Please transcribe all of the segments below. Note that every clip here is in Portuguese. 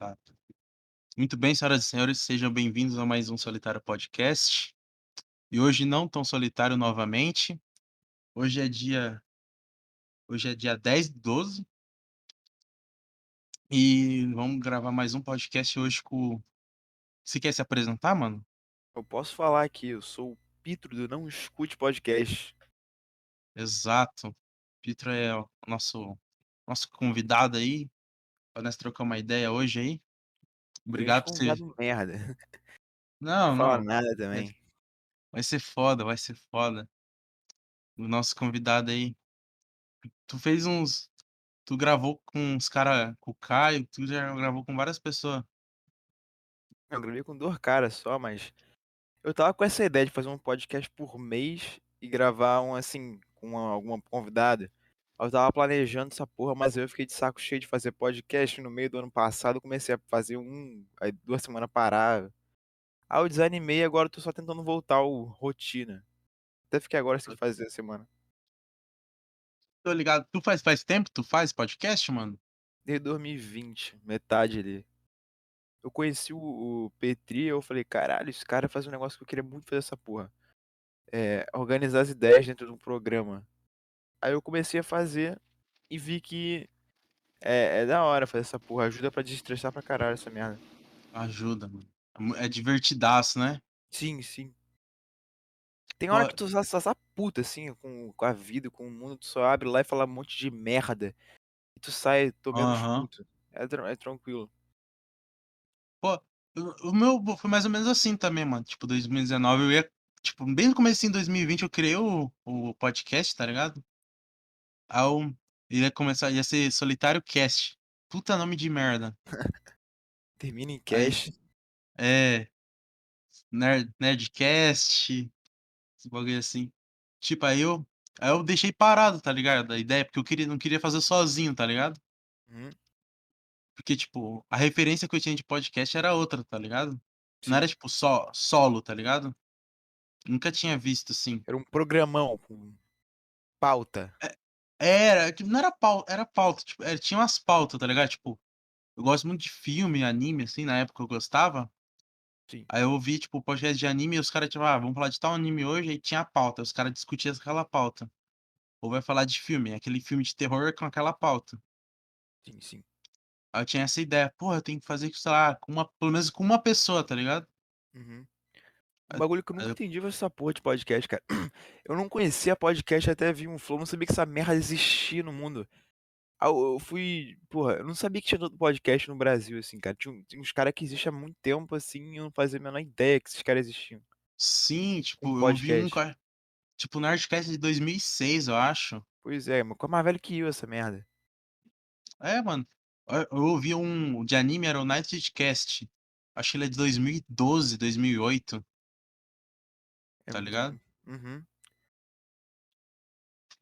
Tá. Muito bem, senhoras e senhores, sejam bem-vindos a mais um Solitário Podcast. E hoje não tão solitário novamente. Hoje é dia hoje é dia 10 do 12. E vamos gravar mais um podcast hoje com Você quer se apresentar, mano? Eu posso falar aqui, eu sou o Pitro do Não Escute Podcast. Exato. Pietro é o nosso nosso convidado aí, para nós trocar uma ideia hoje aí. Obrigado por você merda. Não, Não fala nada também. vai ser foda, vai ser foda. O nosso convidado aí. Tu fez uns tu gravou com uns cara com o Caio, tu já gravou com várias pessoa. Eu gravei com 2 caras só, mas eu estava com essa ideia de fazer um podcast por mês e gravar um, assim, com uma alguma convidada. Eu estava planejando essa porra, mas eu fiquei de saco cheio de fazer podcast no meio do ano passado, comecei a fazer um, aí 2 semana parava. Aí eu desanimei e agora eu tô só tentando voltar ao rotina. Até fiquei agora sem fazer essa semana. Tô ligado. Tu faz faz tempo tu faz podcast, mano? Desde 2020, metade ali. Eu conheci o o Petri, eu falei: "Caralho, esse cara faz um negócio que eu queria muito fazer essa porra". Eh, organizar as ideias dentro de um programa. Aí eu comecei a fazer e vi que é é da hora fazer essa porra, ajuda pra desestressar pra caralho essa merda. Ajuda, mano. É divertidaço, né? Sim, sim. Tem hora Ó que tu só só tá puto, assim, com com a vida, com o mundo, tu só abre lá e fala um monte de merda, e tu sai: "Tô menos Aham. puto". É é tranquilo. Pô, o meu foi mais ou menos assim também, mano, tipo 2019 eu ia tipo, bem no comecinho de 2020 eu criei o o podcast, tá ligado? Aí eu ia começar ia ser Solitário Cast. Puta nome de merda. Termina em Aí cast. é. Ner Nerdcast, esse bagulho assim. Tipo, aí eu aí eu deixei parado, tá ligado, a ideia, porque eu queria não queria fazer sozinho, tá ligado? Uhum. Porque, tipo, a referência que eu tinha de podcast era outra, tá ligado? Não era Sim. tipo só solo, tá ligado? Nunca tinha visto assim. Era um programão com pauta. É era, que não era pau era pauta, tipo, eh, tinha umas pauta, tá ligado? Tipo, eu gosto muito de filme, anime, assim, na época eu gostava. Sim. Aí eu ouvi, tipo, podcast de anime e os cara, tipo: "Ah, vamos falar de tal anime hoje", aí tinha a pauta, os cara discutia aquela pauta. Ou vai falar de filme, aquele filme de terror com aquela pauta. Sim, sim. Aí eu tinha essa ideia: "Porra, eu tenho que fazer, sei lá, com uma pelo menos com uma pessoa", tá ligado? Uhum. Um bagulho que eu nunca eu entendi foi essa porra de podcast, cara. Eu não conhecia podcast até vir um Flow, não sabia que essa merda existia no mundo. Aí eu eu fui porra, eu não sabia que tinha podcast no Brasil, assim, cara. Tinha um tem uns cara que existe há muito tempo, assim, e eu não fazia a menor ideia que esses cara existiam. Sim, Um tipo, eu vi um podcast. ca tipo, o Nerdcast de 2006, eu acho. Pois é, mas mais velho que eu essa merda. É, mano. Eh, eu ouvi um de anime, era o Nerdcast. Acho que ele é de 2012, 2008. É Tá muito ligado? uhum.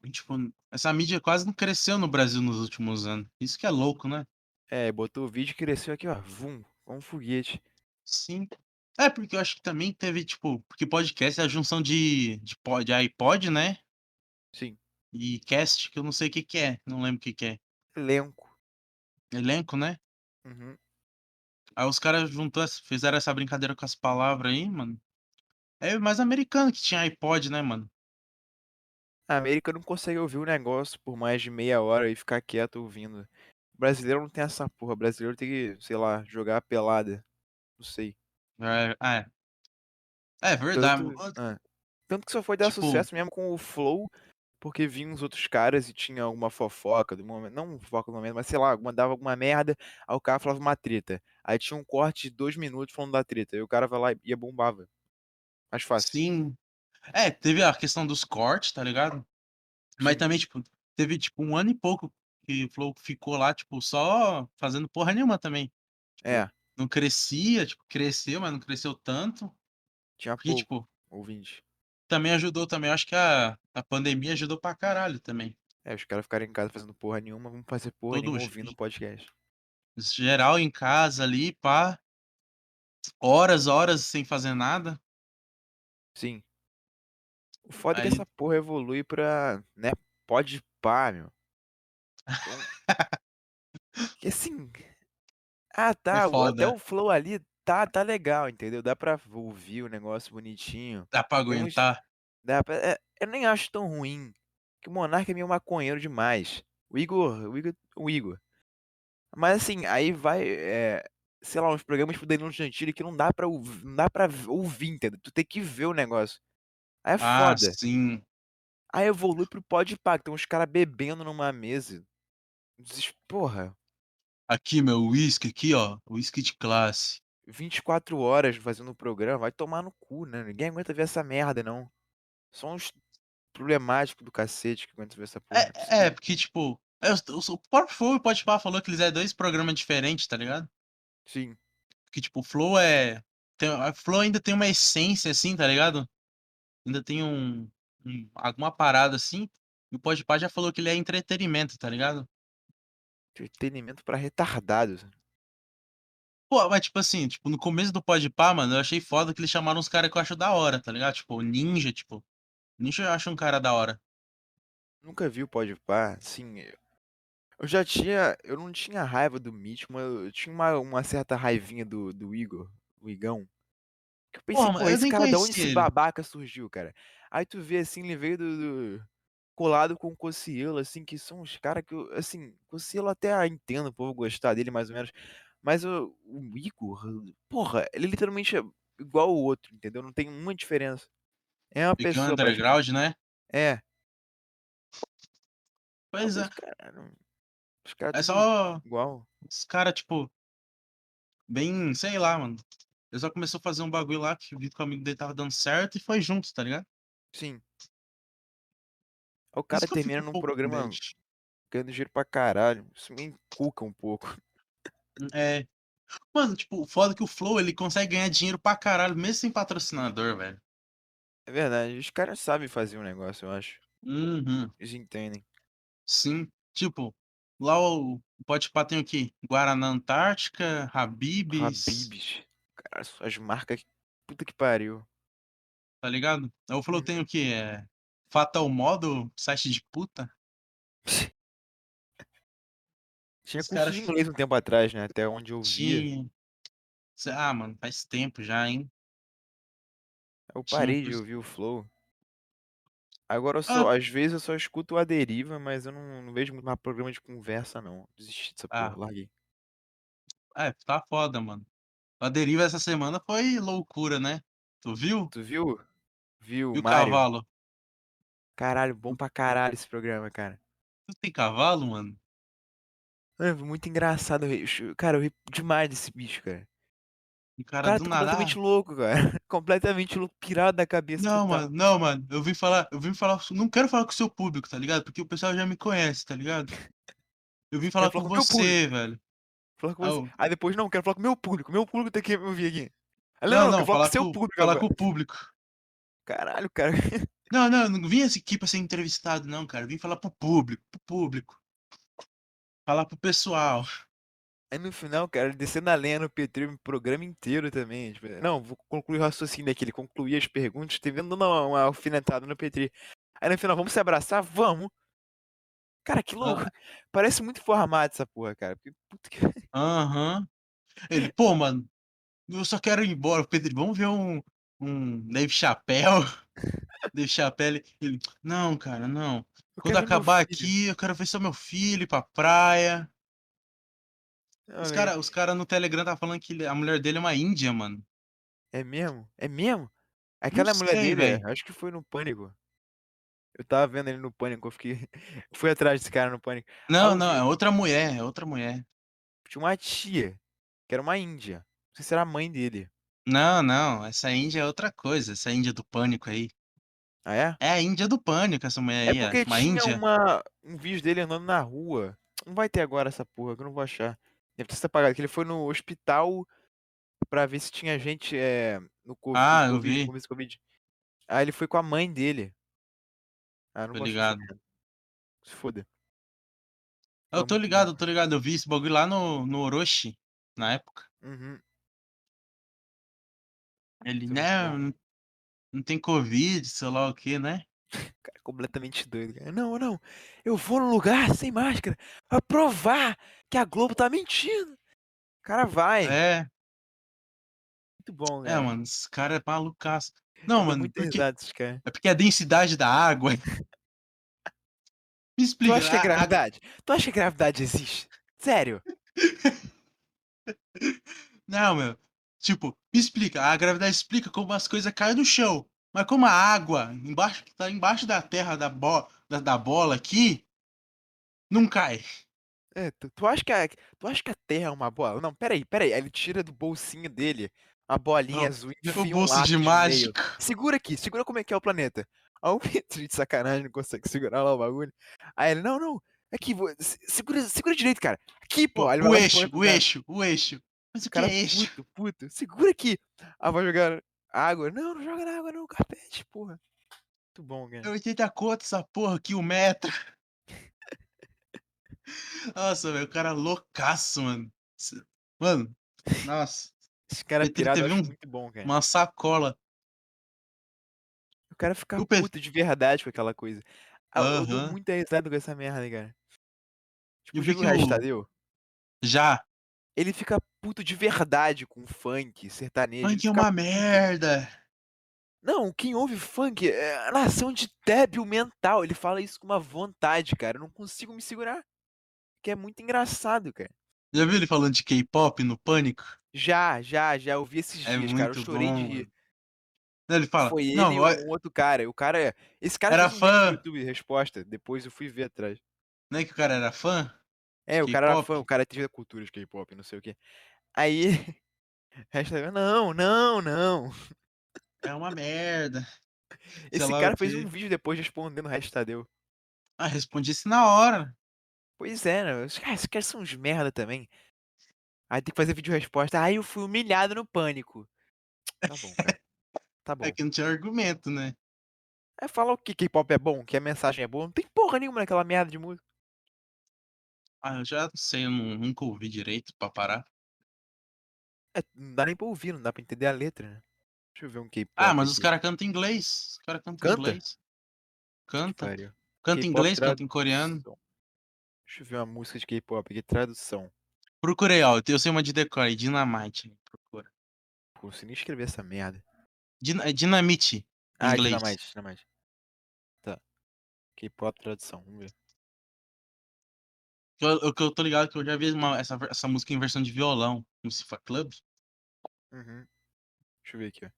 E tipo, essa mídia quase não cresceu no Brasil nos últimos anos. Isso que é louco, né? É, botou o vídeo e cresceu aqui, ó, vum, como um foguete. Sim. É, porque eu acho que também teve, tipo porque podcast é a junção de de pod de iPod, né? Sim. E cast, que eu não sei o que que é, não lembro o que que é. Elenco. Elenco, né? Uhum. Aí os cara juntou fizeram essa brincadeira com as palavra aí, mano. É mais americano que tinha iPod, né, mano? A América não consegue ouvir o negócio por mais de meia hora e ficar quieto ouvindo. Brasileiro não tem essa porra, brasileiro tem que, sei lá, jogar a pelada. Não sei. É, é. É verdade. Tanto hã. Tanto que só foi dar Tipo sucesso mesmo com o Flow, porque vinham os outros caras e tinha alguma fofoca do momento não fofoca do momento, mas sei lá, mandava alguma merda, aí o cara falava uma treta. Aí tinha um corte de 2 minutos falando da treta, aí o cara vai lá e bombava. Mais fácil. Sim. É, teve a questão dos cortes, tá ligado? Mas Sim. também, tipo, teve, tipo, 1 ano e pouco que o Flow ficou lá, tipo, só fazendo porra nenhuma também. Tipo, É. não crescia, tipo, cresceu, mas não cresceu tanto. Tinha pouco tipo ouvinte. também ajudou também, acho que a a pandemia ajudou pra caralho também. É, os cara ficaram em casa fazendo porra nenhuma, vamos fazer porra nenhuma Todos ouvindo podcast. geral em casa ali, pá. Horas, horas sem fazer nada. Sim. O foda é que Aí essa porra evolui pra, né, Podpah, meu. Então que assim, Ah, É tá, o até o flow ali tá tá legal, entendeu? Dá pra ouvir o negócio bonitinho. Dá pra aguentar. dá pra é, eu nem acho tão ruim, que o Monarca é meio maconheiro demais. O Igor o Igor o Igor. Mas assim, aí vai, eh, sei lá, uns programas tipo Danilo Gentili que não dá pra não dá pra ouvir, entendeu? Tu tem que ver o negócio. Aí é Ah, foda. sim. Aí evolui para o Podpah, que tem uns cara bebendo numa mesa. Porra. Aqui, meu uísque aqui, ó, uísque de classe. 24 horas fazendo o programa, vai tomar no cu, né, ninguém aguenta ver essa merda não. Só uns problemático do cacete que aguenta ver essa porra, é É é, possível. porque tipo, é o próprio Flow e o Podpah falou que eles é 2 programa diferente, tá ligado? Sim. Que tipo, o Flow é tem a Flow ainda tem uma essência, assim, tá ligado? Ainda tem um um alguma parada assim, e o Podpah já falou que ele é entretenimento, tá ligado? Entretenimento pra retardados. Pô, mas tipo assim, tipo, no começo do Podpah, mano, eu achei foda que eles chamaram uns cara que eu acho da hora, tá ligado? Tipo, o Ninja, tipo, Ninja eu acho um cara da hora. Nunca vi o Podpah, sim, eu já tinha eu não tinha raiva do Mitch, mas eu tinha uma uma certa raivinha do do Igor, o Igão. Que eu pensei: Porra, "Pô, eu esse cara da onde conhecia esse ele. babaca surgiu, cara?". Aí tu vê, assim, ele veio do do colado com o Cossielo, assim, que são uns cara que eu assim, Cossielo até entendo o povo gostar dele mais ou menos, mas o o Igor, porra, ele literalmente é igual o outro, entendeu? Não tem uma diferença. É uma Igão pessoa underground, né? É. Pois é. penso: "Caralho, os É tudo só igual". os cara, tipo bem, sei lá, mano. Ele só começou a fazer um bagulho lá que viu que o amigo dele estava dando certo e foi junto, tá ligado? Sim. O cara termina um num com bad. programa ganhando dinheiro pra caralho, isso me encuca um pouco. É. Mano, tipo, o foda que o Flow ele consegue ganhar dinheiro pra caralho mesmo sem patrocinador, velho. É verdade, os caras sabem fazer o negócio, eu acho. Uhum. Eles entendem. Sim. Tipo, lá o Podpah tem o quê? Guaraná Antártica, Habib's Habib's. Cara, as marcas puta que pariu. Tá ligado? Flow Uhum. tem o quê? Eh, Fatal Model, site de puta. Tinha curso cara de f inglês um tempo atrás, né, até onde eu via. Tinha. Se ah, mano, faz tempo já, hein. Eu Tinha parei de curso ouvir o Flow. Agora eu só às vezes eu só escuto A Deriva, mas eu não não vejo muito mais programa de conversa não, desisti dessa porra, Ah. larguei. É, tá foda, mano. A Deriva essa semana foi loucura, né. Tu viu? Tu viu? Vi o E o Mário. cavalo? Caralho, bom pra caralho esse programa, cara. Tu tem cavalo, mano? É muito engraçado, eu ri chu cara, eu ri demais desse bicho, cara. O cara cara do tá nada: completamente "Ah" louco, cara, completamente louco, pirado da cabeça Não, mano, não, mano, eu vim falar eu vim falar não quero falar com o seu público, tá ligado, porque o pessoal já me conhece, tá ligado. Eu vim falar com com você, velho. Falar com Aí você. Aí depois: "Não, quero falar com o meu público, meu público tem que me ouvir aqui". Aí: "Não, Não, não, não, falar com o seu público falar agora". com o público. Caralho, cara. Não, não, não vim aqui pra ser entrevistado não, cara, eu vim falar para o público, para o público. Falar para o pessoal. Aí no final, cara, ele descendo a lenha no Petri o programa inteiro também, tipo: "Não, vou concluir o raciocínio aqui", ele concluía as perguntas, teve dando uma uma alfinetada no Petri. Aí no final: "Vamos se abraçar? Vamos". Cara, que louco, Hã. parece muito formato essa porra, cara, porque puta que Aham. Ele: "Pô, mano, eu só quero ir embora", Pedro: "Vamos ver um um Dave Chappelle?" Dave Chappelle, ele: "Não, cara, não. "Eu Quando acabar filho". aqui, eu quero ver só meu filho, ir pra praia". Os Olha aí. cara os cara no Telegram estava falando que a mulher dele é uma índia, mano. É mesmo? É mesmo? Aquela mulher sei, dele é velho. acho que foi no Pânico. Eu estava vendo ele no Pânico, eu fiquei fui atrás desse cara no Pânico. Não, não, é outra mulher, é outra mulher. Tinha uma tia, que era uma índia, não sei se era a mãe dele. Não, não, essa índia é outra coisa, essa índia do Pânico aí. Ah, é? É a índia do Pânico, essa mulher É aí, ó, porque uma tinha índia. uma um vídeo dele andando na rua, não vai ter agora essa porra que eu não vou achar. Deve ter sido apagado, que ele foi no hospital pra ver se tinha gente, eh, no co do Ah, eu covid, vi. começo do covid. Aí ele foi com a mãe dele. Ah, não Tô ligado. Se foda. Eu tô ligado, eu tô ligado, eu vi esse bagulho lá no no Orochi, na época. Uhum. Ele: Foi muito "Não, não tem covid, sei lá o quê, né". Cara, completamente doido, cara. "Não, não, eu vou no lugar sem máscara pra provar que a Globo tá mentindo". cara vai. É. Muito bom, É, cara. mano, esse cara é malucaço. Não, mano, muita porque cara. é porque a densidade da água Me Tu explica, acha que é a a gravidade? Tu acha que gravidade existe? Sério? Não, meu, tipo, me explica, a gravidade explica como as coisas caem no chão, mas como a água embaixo que tá embaixo da terra da bo da da bola aqui não cai. É, tu tu acha que a tu acha que a Terra é uma bola? Não, espera aí, espera aí, aí ele tira do bolsinho dele a bolinha Não, azul e o enfia um bolso de mágica. Segura aqui, segura como é que é o planeta. Aí o Petri de sacanagem não consegue segurar lá o bagulho. Aí ele: "Não, não, aqui segura segura direito, cara. Aqui, pô". O eixo, põe pro o eixo, o eixo. Mas o O que cara é eixo? puto, puto: "Segura aqui". Aí vai jogar água: "Não, não joga na água não, carpete, porra". Muito bom, É cara. 80 conto essa porra aqui o metro. Nossa, velho, o cara loucaço, mano. Mano, nossa. Esse cara Ele pirado teve um muito bom, cara. uma sacola. O cara fica puto de verdade com aquela coisa. Ah, eu dou muita risada com essa merda, cara. Tipo, Eu já vi que o Regis o Tadeu? Já. Ele fica puto de verdade com funk, sertanejo, Funk é uma merda. Não, quem ouve funk é nação de débil mental, ele fala isso com uma vontade, cara, eu não consigo me segurar. Que é muito engraçado, cara. Já viu ele falando de K-pop no Pânico? Já, já, já ouvi esses É dias, cara, eu chorei de bom, rir. mano. Não, ele fala: Foi ele "Não, e olha" um outro cara, o cara esse cara Era um fã. YouTube, resposta, depois eu fui ver atrás. Não é que o cara era fã de É, o cara era fã, o cara é da cultura de K-pop, não sei o quê. Aí, Tadeu: "Não, não, não". É uma merda. Esse cara fez um vídeo depois respondendo o Tadeu. Ah, respondi isso na hora. Pois é, né, esses caras são uns merda também. Aí tem que fazer vídeo resposta: "Ai, eu fui humilhado no Pânico". Tá bom, cara. Tá É bom. que não tinha argumento, né. É falar o que K-pop é bom, que a mensagem é boa, não tem porra nenhuma naquela merda de música. Ah, eu já não sei, eu nu nunca ouvi direito pra parar. É, não dá nem pra ouvir, não dá pra entender a letra, né. Deixa eu ver um Ah, K-pop mas os aqui. cara canta em inglês, os cara canta em Canta? inglês. Que Canta. pariu. Canta em K-pop inglês, canta em coreano. tradução. Deixa eu ver uma música de K-pop aqui, tradução. Procurei, ó, eu sei uma de decor aí, Dynamite, procura. Pô, não sei nem escrever essa merda. Dina é Dinamite, em Ah, inglês. Dynamite, Dynamite. Tá. K-pop tradução, vamos ver. Eu eu tô ligado que eu já vi uma essa essa música em versão de violão, no Cifa Club. Uhum. Deixa eu ver aqui, ó.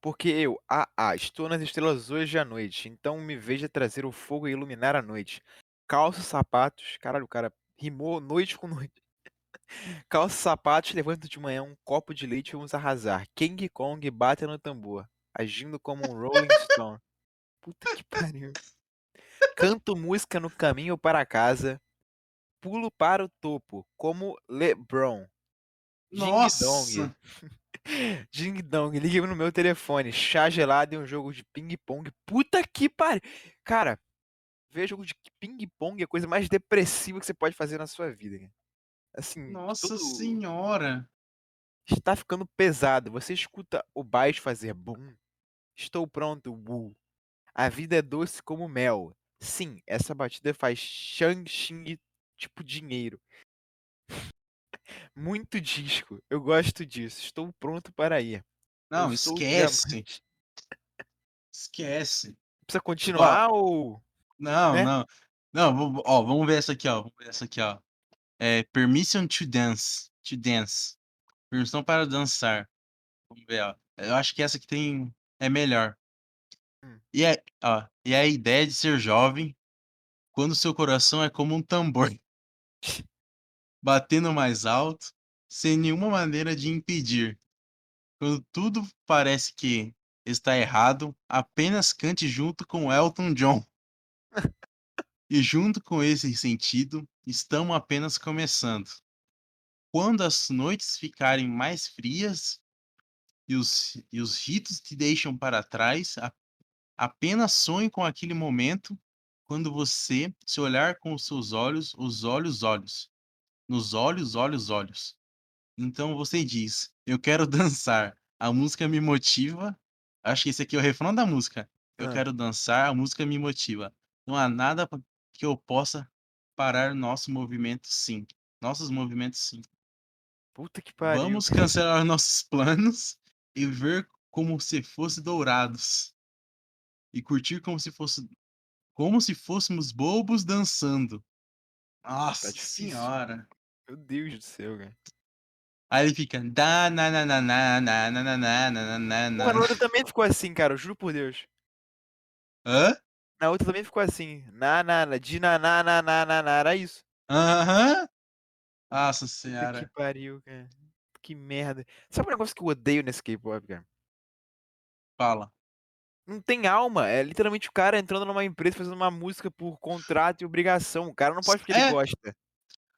Porque eu, AA, estou nas estrelas hoje à noite, então me veja trazer o fogo e iluminar a noite. Calço, sapatos caralho, o cara rimou noite com noite. Calço, sapatos, levanto de manhã um copo de leite e vamos arrasar. King Kong bate no tambor, agindo como um Rolling Stone. Puta que pariu. Canto música no caminho para casa, pulo para o topo, como LeBron. Ding dong. Nossa! Ding dong, ligue no meu telefone, chá gelado e um jogo de ping-pong. Puta que pariu! Cara, ver jogo de ping-pong é a coisa mais depressiva que você pode fazer na sua vida, cara. Assim, Nossa todo senhora! está ficando pesado. Você escuta o baixo fazer bum. Estou pronto, wu. A vida é doce como mel. Sim, essa batida faz shang-xing tipo dinheiro. Muito disco, eu gosto disso. Estou pronto para ir. Eu Não, o esquece. Esquece. Precisa Ó continuar ou Não, né? não. Não, ó, vamos ver essa aqui, ó, vamos ver essa aqui, ó. Eh, Permission to dance, to dance. Permissão para dançar. Vamos ver, ó. Eu acho que essa aqui tem é melhor. Hum. E é ó, e é a ideia de ser jovem, quando seu coração é como um tambor. Batendo mais alto, sem nenhuma maneira de impedir. Quando tudo parece que está errado, apenas cante junto com Elton John. E junto com esse sentido, estamos apenas começando. Quando as noites ficarem mais frias e os e os ritos te deixam para trás, a apenas sonhe com aquele momento, quando você se olhar com os seus olhos, os olhos, olhos. Nos olhos, olhos, olhos. Então você diz: "Eu quero dançar, a música me motiva". Acho que esse aqui é o refrão da música. "Eu Hã. quero dançar, a música me motiva. Não há nada que eu possa parar nosso movimento sim, nossos movimentos sim". Puta que pariu. Vamos cancelar nossos planos e ver como se fosse dourados. E curtir como se fosse como se fôssemos bobos dançando. Nossa tá senhora. Meu Deus do céu, cara. Aí ele fica. Na outra também ficou assim, cara, eu juro por Deus. Hã? Na outra também ficou assim. Na, na, na, de na, na, na, na, na, na, era isso. Aham. Nossa senhora. Que pariu, cara. Que merda. Sabe um negócio que eu odeio nesse K-pop, cara? Fala. Não tem alma. É literalmente o cara entrando numa empresa fazendo uma música por contrato e obrigação. O cara não pode porque ele É. gosta.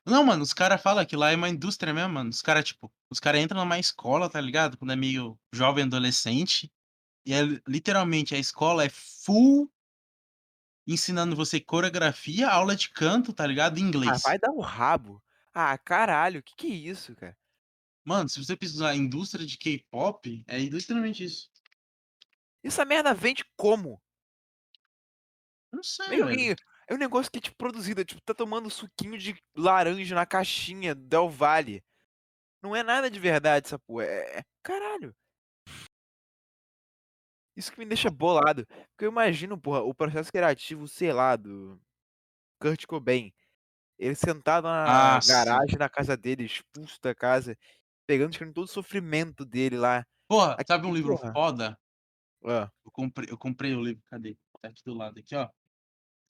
Não, mano, os caras falam que lá é uma indústria mesmo, mano. Os caras, tipo, os caras entram numa escola, tá ligado? Quando é meio jovem, adolescente. E é literalmente a escola é full ensinando você coreografia, aula de canto, tá ligado? Em Ah, inglês. vai dar o rabo. Ah, caralho, que que é isso, cara? Mano, se você pesquisar indústria de K-pop, é literalmente isso. Essa merda vende como? Não sei, velho. é um negócio que é, tipo, produzido, tipo, tá tomando suquinho de laranja na caixinha Del Valle. Não é nada de verdade essa porra. É, é- caralho. Isso que me deixa bolado. Porque eu imagino, porra, o processo criativo, sei lá, do Kurt Cobain. Ele sentado na Ah, garagem da casa dele, expulso da casa, pegando, todo o sofrimento dele lá. Porra, Aqui, sabe um livro porra. foda? Ah, Eu comprei, eu comprei o livro, cadê? Tá aqui do lado, aqui, ó.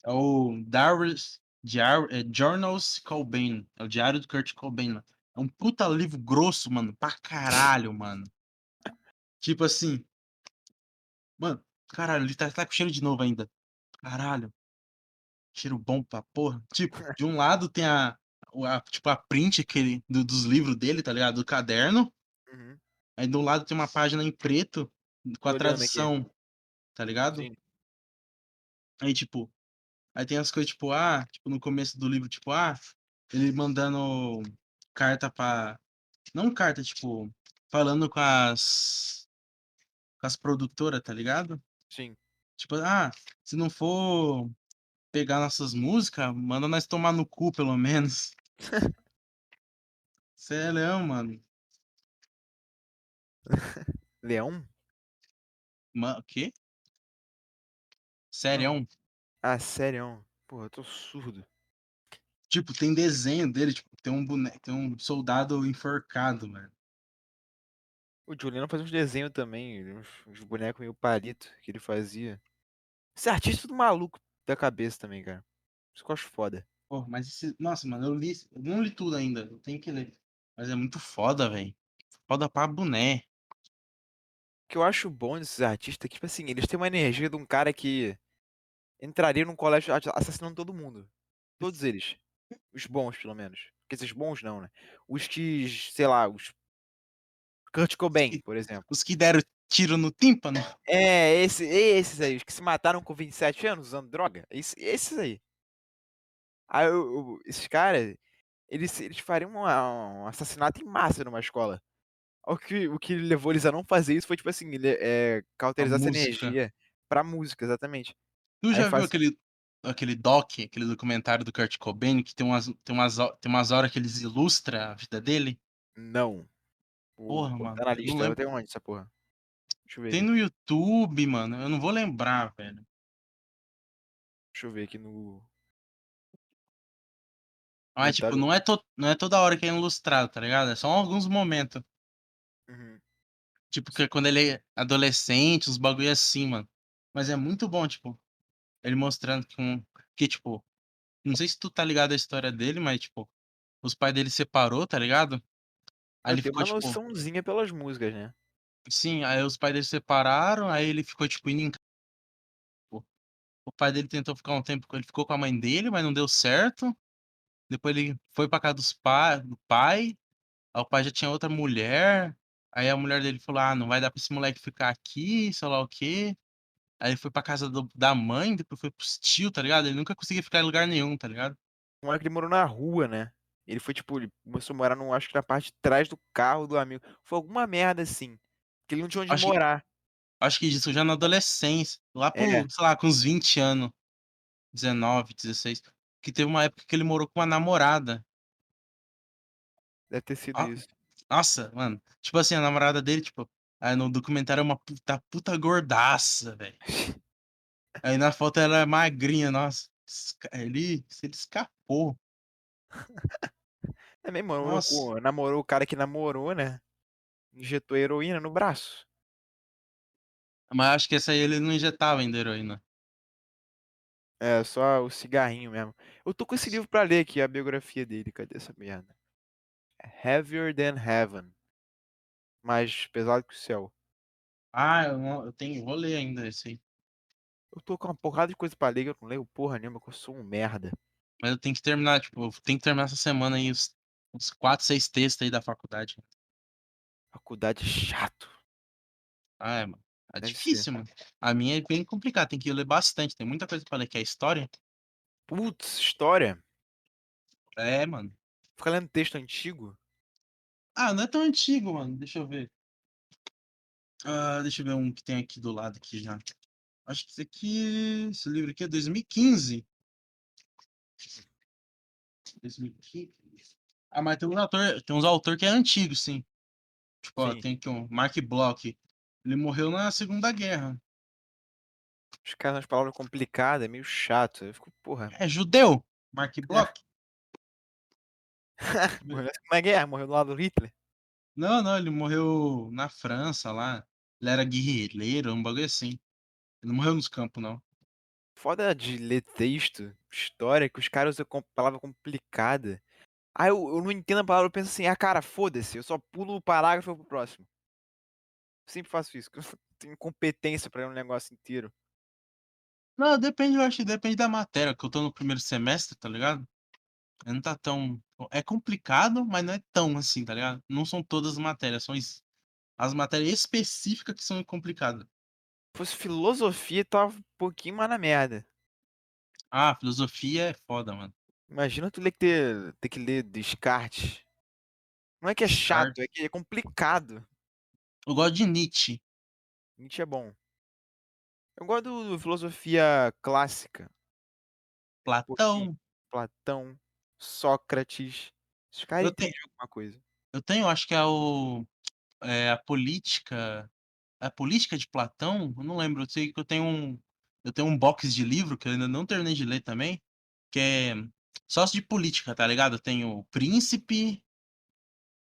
É o Diaries, Diar, é, Journals Cobain. É o Diário do Kurt Cobain, mano. É um puta livro grosso, mano, pra caralho, mano. Tipo assim. Mano, caralho, ele tá, tá com cheiro de novo ainda. Caralho. Cheiro bom pra porra. Tipo, de um lado tem a, a tipo, a print que ele, do- dos livros dele, tá ligado? Do caderno. uhum, Aí do lado tem uma página em preto com a tradução, tá ligado? sim. Aí, tipo, aí tem as coisas, tipo, ah, tipo, no começo do livro, tipo, ah, ele mandando carta pra. Não carta, tipo, falando com as. com as produtoras, tá ligado? Sim. Tipo, ah, se não for pegar nossas músicas, manda nós tomar no cu, pelo menos. Cê é leão, mano. Leão? Ma o quê? Sério? Ah, sério? Porra, eu tô surdo. Tipo, tem desenho dele, tipo, tem um boneco, tem um soldado enforcado, mano. O Juliano fazia uns desenhos também, uns, uns bonecos meio palito que ele fazia. Esse artista é tudo maluco da cabeça também, cara. Isso que eu acho foda. Pô, mas esse. Nossa, mano, eu li. Eu não li tudo ainda. Eu tenho que ler. Mas é muito foda, velho. Foda pra boné. O que eu acho bom desses artistas é que, tipo assim, eles têm uma energia de um cara que entraria num colégio assassinando todo mundo. Todos eles. Os bons, pelo menos. Porque esses bons não, né? Os que, sei lá, os. Kurt Cobain, que- por exemplo. Os que deram tiro no tímpano. É, esse, esses aí, os que se mataram com 27 anos usando droga. Esse- esses aí. Aí eu- eu- esses caras, eles, eles fariam uma- um assassinato em massa numa escola. O que, o que levou eles a não fazer isso foi, tipo assim, ele, é, cauterizar essa energia pra música, exatamente. Tu Aí já viu faz- aquele, aquele doc, aquele documentário do Kurt Cobain, que tem umas, tem umas, tem umas horas que eles ilustram a vida dele? Não. Porra, botar mano, na eu não lista. lembro. Tem onde essa porra? Deixa eu ver. Tem no YouTube, mano. Eu não vou lembrar, velho. Deixa eu ver aqui no. Mas, tipo, não é, to, não é toda hora que é ilustrado, tá ligado? É só alguns momentos. Uhum. Tipo, que é quando ele é adolescente, os bagulho assim, mano. Mas é muito bom, tipo, ele mostrando que, um, que, tipo, não sei se tu tá ligado à história dele, mas, tipo, os pais dele separou, tá ligado? Aí Eu ele ficou, uma tipo, noçãozinha pelas músicas, né? sim, aí os pais dele separaram, aí ele ficou, tipo, indo em casa. tipo, O pai dele tentou ficar um tempo, com ele ficou com a mãe dele, mas não deu certo. Depois ele foi pra casa dos pa do pai, aí o pai já tinha outra mulher. Aí a mulher dele falou: Ah, não vai dar pra esse moleque ficar aqui, sei lá o quê. Aí ele foi pra casa do- da mãe, depois foi pros tio, tá ligado? Ele nunca conseguia ficar em lugar nenhum, tá ligado? Como é que ele morou na rua, né? Ele foi, tipo, ele começou a morar, no, acho que na parte de trás do carro do amigo. Foi alguma merda assim. Que ele não tinha onde Acho que- morar. Acho que isso já na adolescência, lá É. sei lá, com uns 20 anos, 19, 16. Que teve uma época que ele morou com uma namorada. Deve ter sido Ah, isso. Nossa, mano. Tipo assim, a namorada dele, tipo, aí no documentário é uma puta, puta gordaça, velho. Aí na foto ela é magrinha, nossa. Ele, ele escapou. É mesmo, com- namorou o cara que namorou, né? Injetou heroína no braço. Mas acho que essa aí ele não injetava ainda heroína. É, só o cigarrinho mesmo. Eu tô com esse livro pra ler aqui, a biografia dele. Cadê essa merda? Heavier Than Heaven. Mais pesado que o céu. Ah, eu, não- eu tenho, vou ler ainda esse aí. Eu tô com uma porrada de coisa pra ler que eu não leio porra nenhuma, que eu sou um merda. Mas eu tenho que terminar, tipo, eu tenho que terminar essa semana aí os, uns 4, 6 textos aí da faculdade. Faculdade é chato. Ah, é, mano. É Deve difícil, mano. A minha é bem complicada, tem que ler bastante, tem muita coisa pra ler, que é história. Putz, história. É, mano. Fica lendo texto antigo. Ah, não é tão antigo, mano. Deixa eu ver. Ah, deixa eu ver um que tem aqui do lado aqui já. Acho que esse aqui, esse livro aqui é 2015. 2015. Ah, mas tem uns autor, tem uns autor que é antigo, sim. Tipo, ó, Sim. tem aqui um Mark Bloch. Ele morreu na Segunda Guerra. Os caras umas palavras complicadas, é meio chato. Eu fico, porra. É judeu, Mark Bloch. Morreu na Segunda Guerra, morreu do lado do Hitler. Não, não, ele morreu na França lá. Ele era guerrilheiro, um bagulho assim. Ele não morreu nos campos, não. Foda de ler texto, história, que os caras usam com palavra complicada. Aí eu, eu não entendo a palavra, eu penso assim, ah, cara, foda-se, eu só pulo o parágrafo e vou pro próximo. Sempre faço isso, que eu tenho competência pra ler um negócio inteiro. Não, depende, eu acho que depende da matéria, que eu tô no primeiro semestre, tá ligado? Não tá tão. É complicado, mas não é tão assim, tá ligado? Não são todas as matérias, são as matérias específicas que são complicadas. Se fosse filosofia, tava um pouquinho mais na merda. Ah, filosofia é foda, mano. Imagina tu ler que ter, ter que ler Descartes. Não é que é chato, é que é complicado. Eu gosto de Nietzsche. Nietzsche é bom. Eu gosto do, do filosofia clássica. Platão. Platão, Sócrates. Esses caras Eu tenho- alguma coisa. Eu tenho, acho que é o. É a política. A política de Platão? Eu não lembro. Eu sei que eu tenho um. Eu tenho um box de livro que eu ainda não terminei de ler também. Que é sócio de política, tá ligado? Eu tenho o Príncipe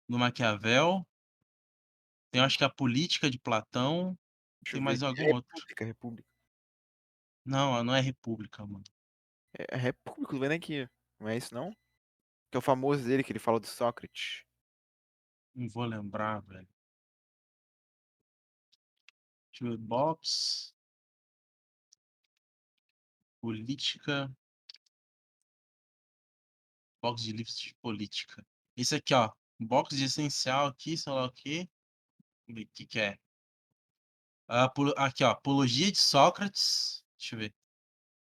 do Maquiavel. Tem acho que a política de Platão. Deixa Tem eu mais ver algum outro. República, República. Não, não é República, mano. É, é República, vendo aqui. Não é isso não? Que é o famoso dele que ele fala do Sócrates. Não vou lembrar, velho. Deixa eu ver. Box. Política. Box de livros de política. Esse aqui, ó. Box de essencial aqui, sei lá o quê. O que, que é? Aqui, ó. Apologia de Sócrates. Deixa eu ver.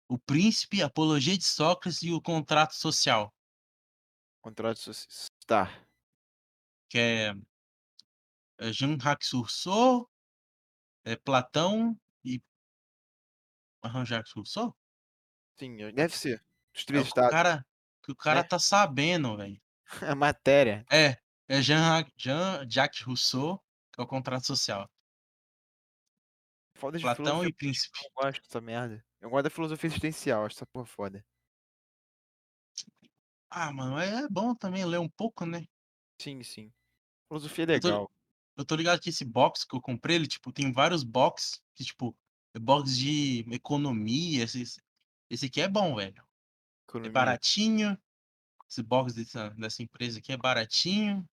O Príncipe, Apologia de Sócrates e o Contrato Social. Contrato social. Tá. Que é, é Jean-Jacques Rousseau, é Platão e. Jean-Jacques Rousseau? Sim, deve ser. Os É três o que o estados. cara, que o cara né? tá sabendo, velho. A matéria. É, é Jean- Jean-Jacques Rousseau, que é o contrato social. Foda de Platão e Príncipe. Eu gosto dessa merda. Eu gosto da filosofia existencial, acho essa porra foda. Ah, mano, é é bom também ler um pouco, né? Sim, sim. Filosofia é Eu tô- legal. Eu tô ligado que esse box que eu comprei, ele, tipo, tem vários box que, tipo, é box de economia. Esse, esse aqui é bom, velho. É Economia. baratinho. Esse box dessa, dessa empresa aqui é baratinho.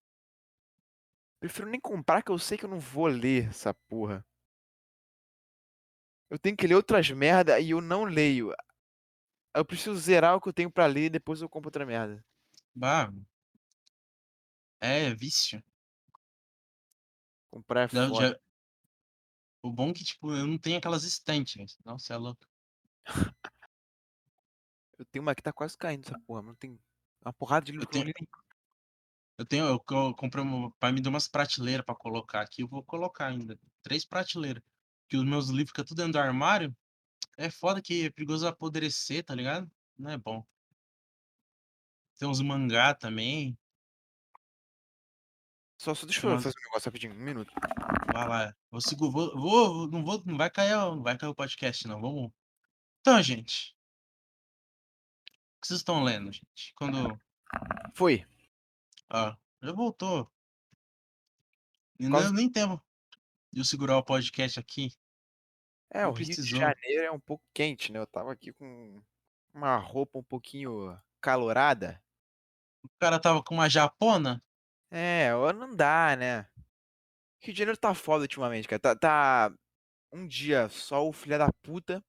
Prefiro nem comprar que eu sei que eu não vou ler essa porra. Eu tenho que ler outras merda e eu não leio. Eu preciso zerar o que eu tenho pra ler e depois eu compro outra merda. Bah, é vício. Comprar é Já- foda. já- O bom é que, tipo, eu não tenho aquelas estantes, velho. Nossa, é louco. Eu tenho uma que tá quase caindo essa porra. Não tem uma porrada de livro Eu que eu não tenho- li nem. Eu tenho, eu, co- comprei, um- o pai me deu umas prateleiras pra colocar aqui, eu vou colocar ainda. Três prateleiras. Que os meus livros ficam tudo dentro do armário. É foda que é perigoso apodrecer, tá ligado? Não é bom. Tem uns mangá também. Só, só deixa eu fazer um negócio rapidinho, um minuto. Vai lá. Vou, vou, vou, não vou, não vai cair, não vai cair o podcast, não. Vamos. Então, gente. O que vocês estão lendo, gente? Quando. Foi. Ah, já voltou. Não Quase- deu nem tempo de eu segurar o podcast aqui. É, Não o Rio de. Janeiro é um pouco quente, né? Eu tava aqui com uma roupa um pouquinho calorada. O cara tava com uma japona. É, não dá, né? Rio de Janeiro tá foda ultimamente, cara. Tá, tá um dia sol, filha da puta,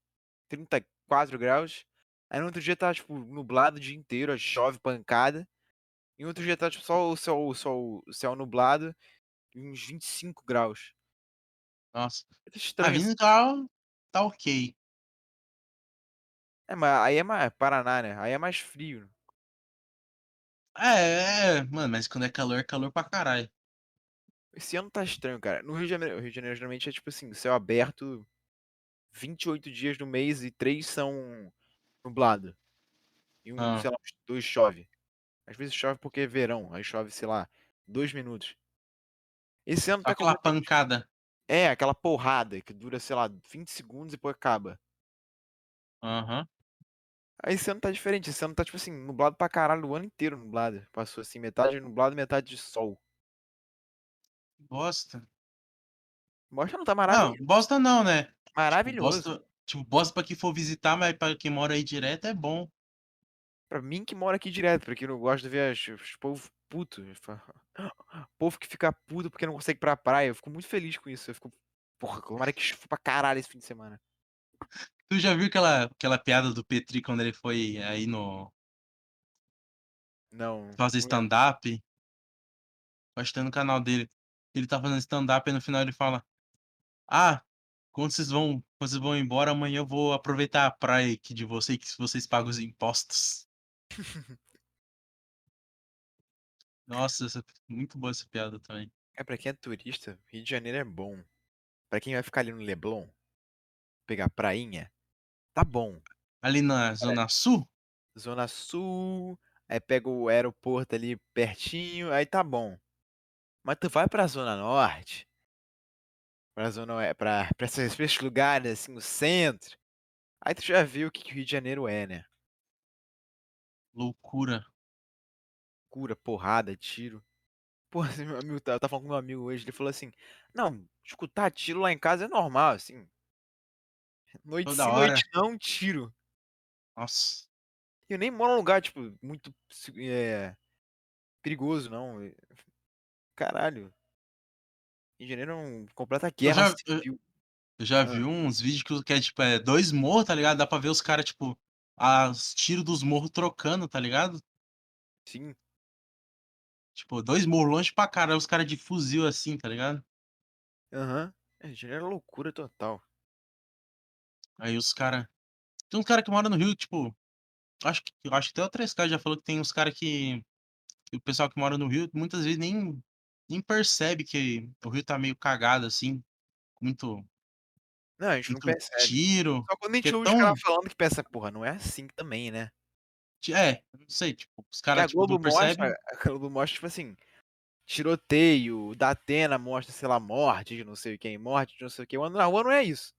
34 graus. Aí no outro dia tá, tipo, nublado o dia inteiro, chove pancada. E no outro dia tá, tipo, só o céu, céu, o céu nublado e uns 25 graus. Nossa. É A estranho. vida tá, tá ok. É, mas aí é mais Paraná, né? Aí é mais frio. É, é, mano, mas quando é calor, é calor pra caralho. Esse ano tá estranho, cara. No Rio de Janeiro, Rio de Janeiro geralmente é tipo assim, céu aberto 28 dias no mês e 3 são nublado. E um, Ah. sei lá, dois chove. Às vezes chove porque é verão, aí chove, sei lá, dois minutos. Esse ano Só tá aquela pancada. É, aquela porrada que dura, sei lá, 20 segundos e depois acaba. Aham. Aí esse ano tá diferente, esse ano tá tipo assim, nublado pra caralho o ano inteiro nublado. Passou assim, metade nublado, metade de sol. Bosta. Mostra não tá Não, maravilhoso. bosta não, né? Tipo, maravilhoso. bosta, tipo, bosta pra quem for visitar, mas pra quem mora aí direto é bom. Pra mim que mora aqui direto, pra quem não gosta de ver os povo puto. Povo que fica puto porque não consegue ir pra praia. Eu fico muito feliz com isso. Eu fico, porra, tomara que chuva pra caralho esse fim de semana. Tu já viu aquela, aquela piada do Petri quando ele foi aí no Não. fazer stand-up? Acho que tá no canal dele. Ele tá fazendo stand-up e no final ele fala: Ah, quando vocês vão, quando vocês vão embora, amanhã eu vou aproveitar a praia aqui de vocês, que vocês pagam os impostos. Nossa, essa, muito boa essa piada também. É pra quem é turista, Rio de Janeiro é bom. Pra quem vai ficar ali no Leblon, pegar prainha, tá bom. Ali na Zona Sul, Zona Sul, aí pega o aeroporto ali pertinho, aí tá bom. Mas tu vai pra Zona Norte, pra Zona Oe- pra, pra esses, pra esses lugares assim, no centro, aí tu já viu o que, que o Rio de Janeiro é, né? loucura. Cura, porrada, tiro. Porra, esse meu amigo, tá- eu tava falando com meu amigo hoje, ele falou assim, não, escutar tiro lá em casa é normal, assim. Noite Toda sim, hora. noite não, tiro. Nossa. Eu nem moro num lugar, tipo, muito é, perigoso, não. Caralho. Janeiro é um completa guerra já- eu-. Eu já Ah. vi uns vídeos que, que é tipo, é dois morros, tá ligado? Dá pra ver os caras, tipo, os tiros dos morros trocando, tá ligado? Sim. Tipo, dois morros longe pra caralho, os caras de fuzil assim, tá ligado? Aham. É, Janeiro é loucura total. Aí os caras. Tem uns caras que moram no Rio, tipo. Acho que, acho que até o 3K já falou que tem uns caras que, que. O pessoal que mora no Rio muitas vezes nem, nem percebe que o Rio tá meio cagado, assim. Muito, Não, a gente não muito percebe. tiro. Só quando a gente é ouve tão- os caras falando que pensa, porra, não é assim também, né? É, não sei, tipo, os caras tipo, Globo não percebem. mostra, a Globo mostra, tipo assim, tiroteio, da Atena mostra, sei lá, morte de não sei quem, morte de não sei o que. O Ando na Rua não é isso.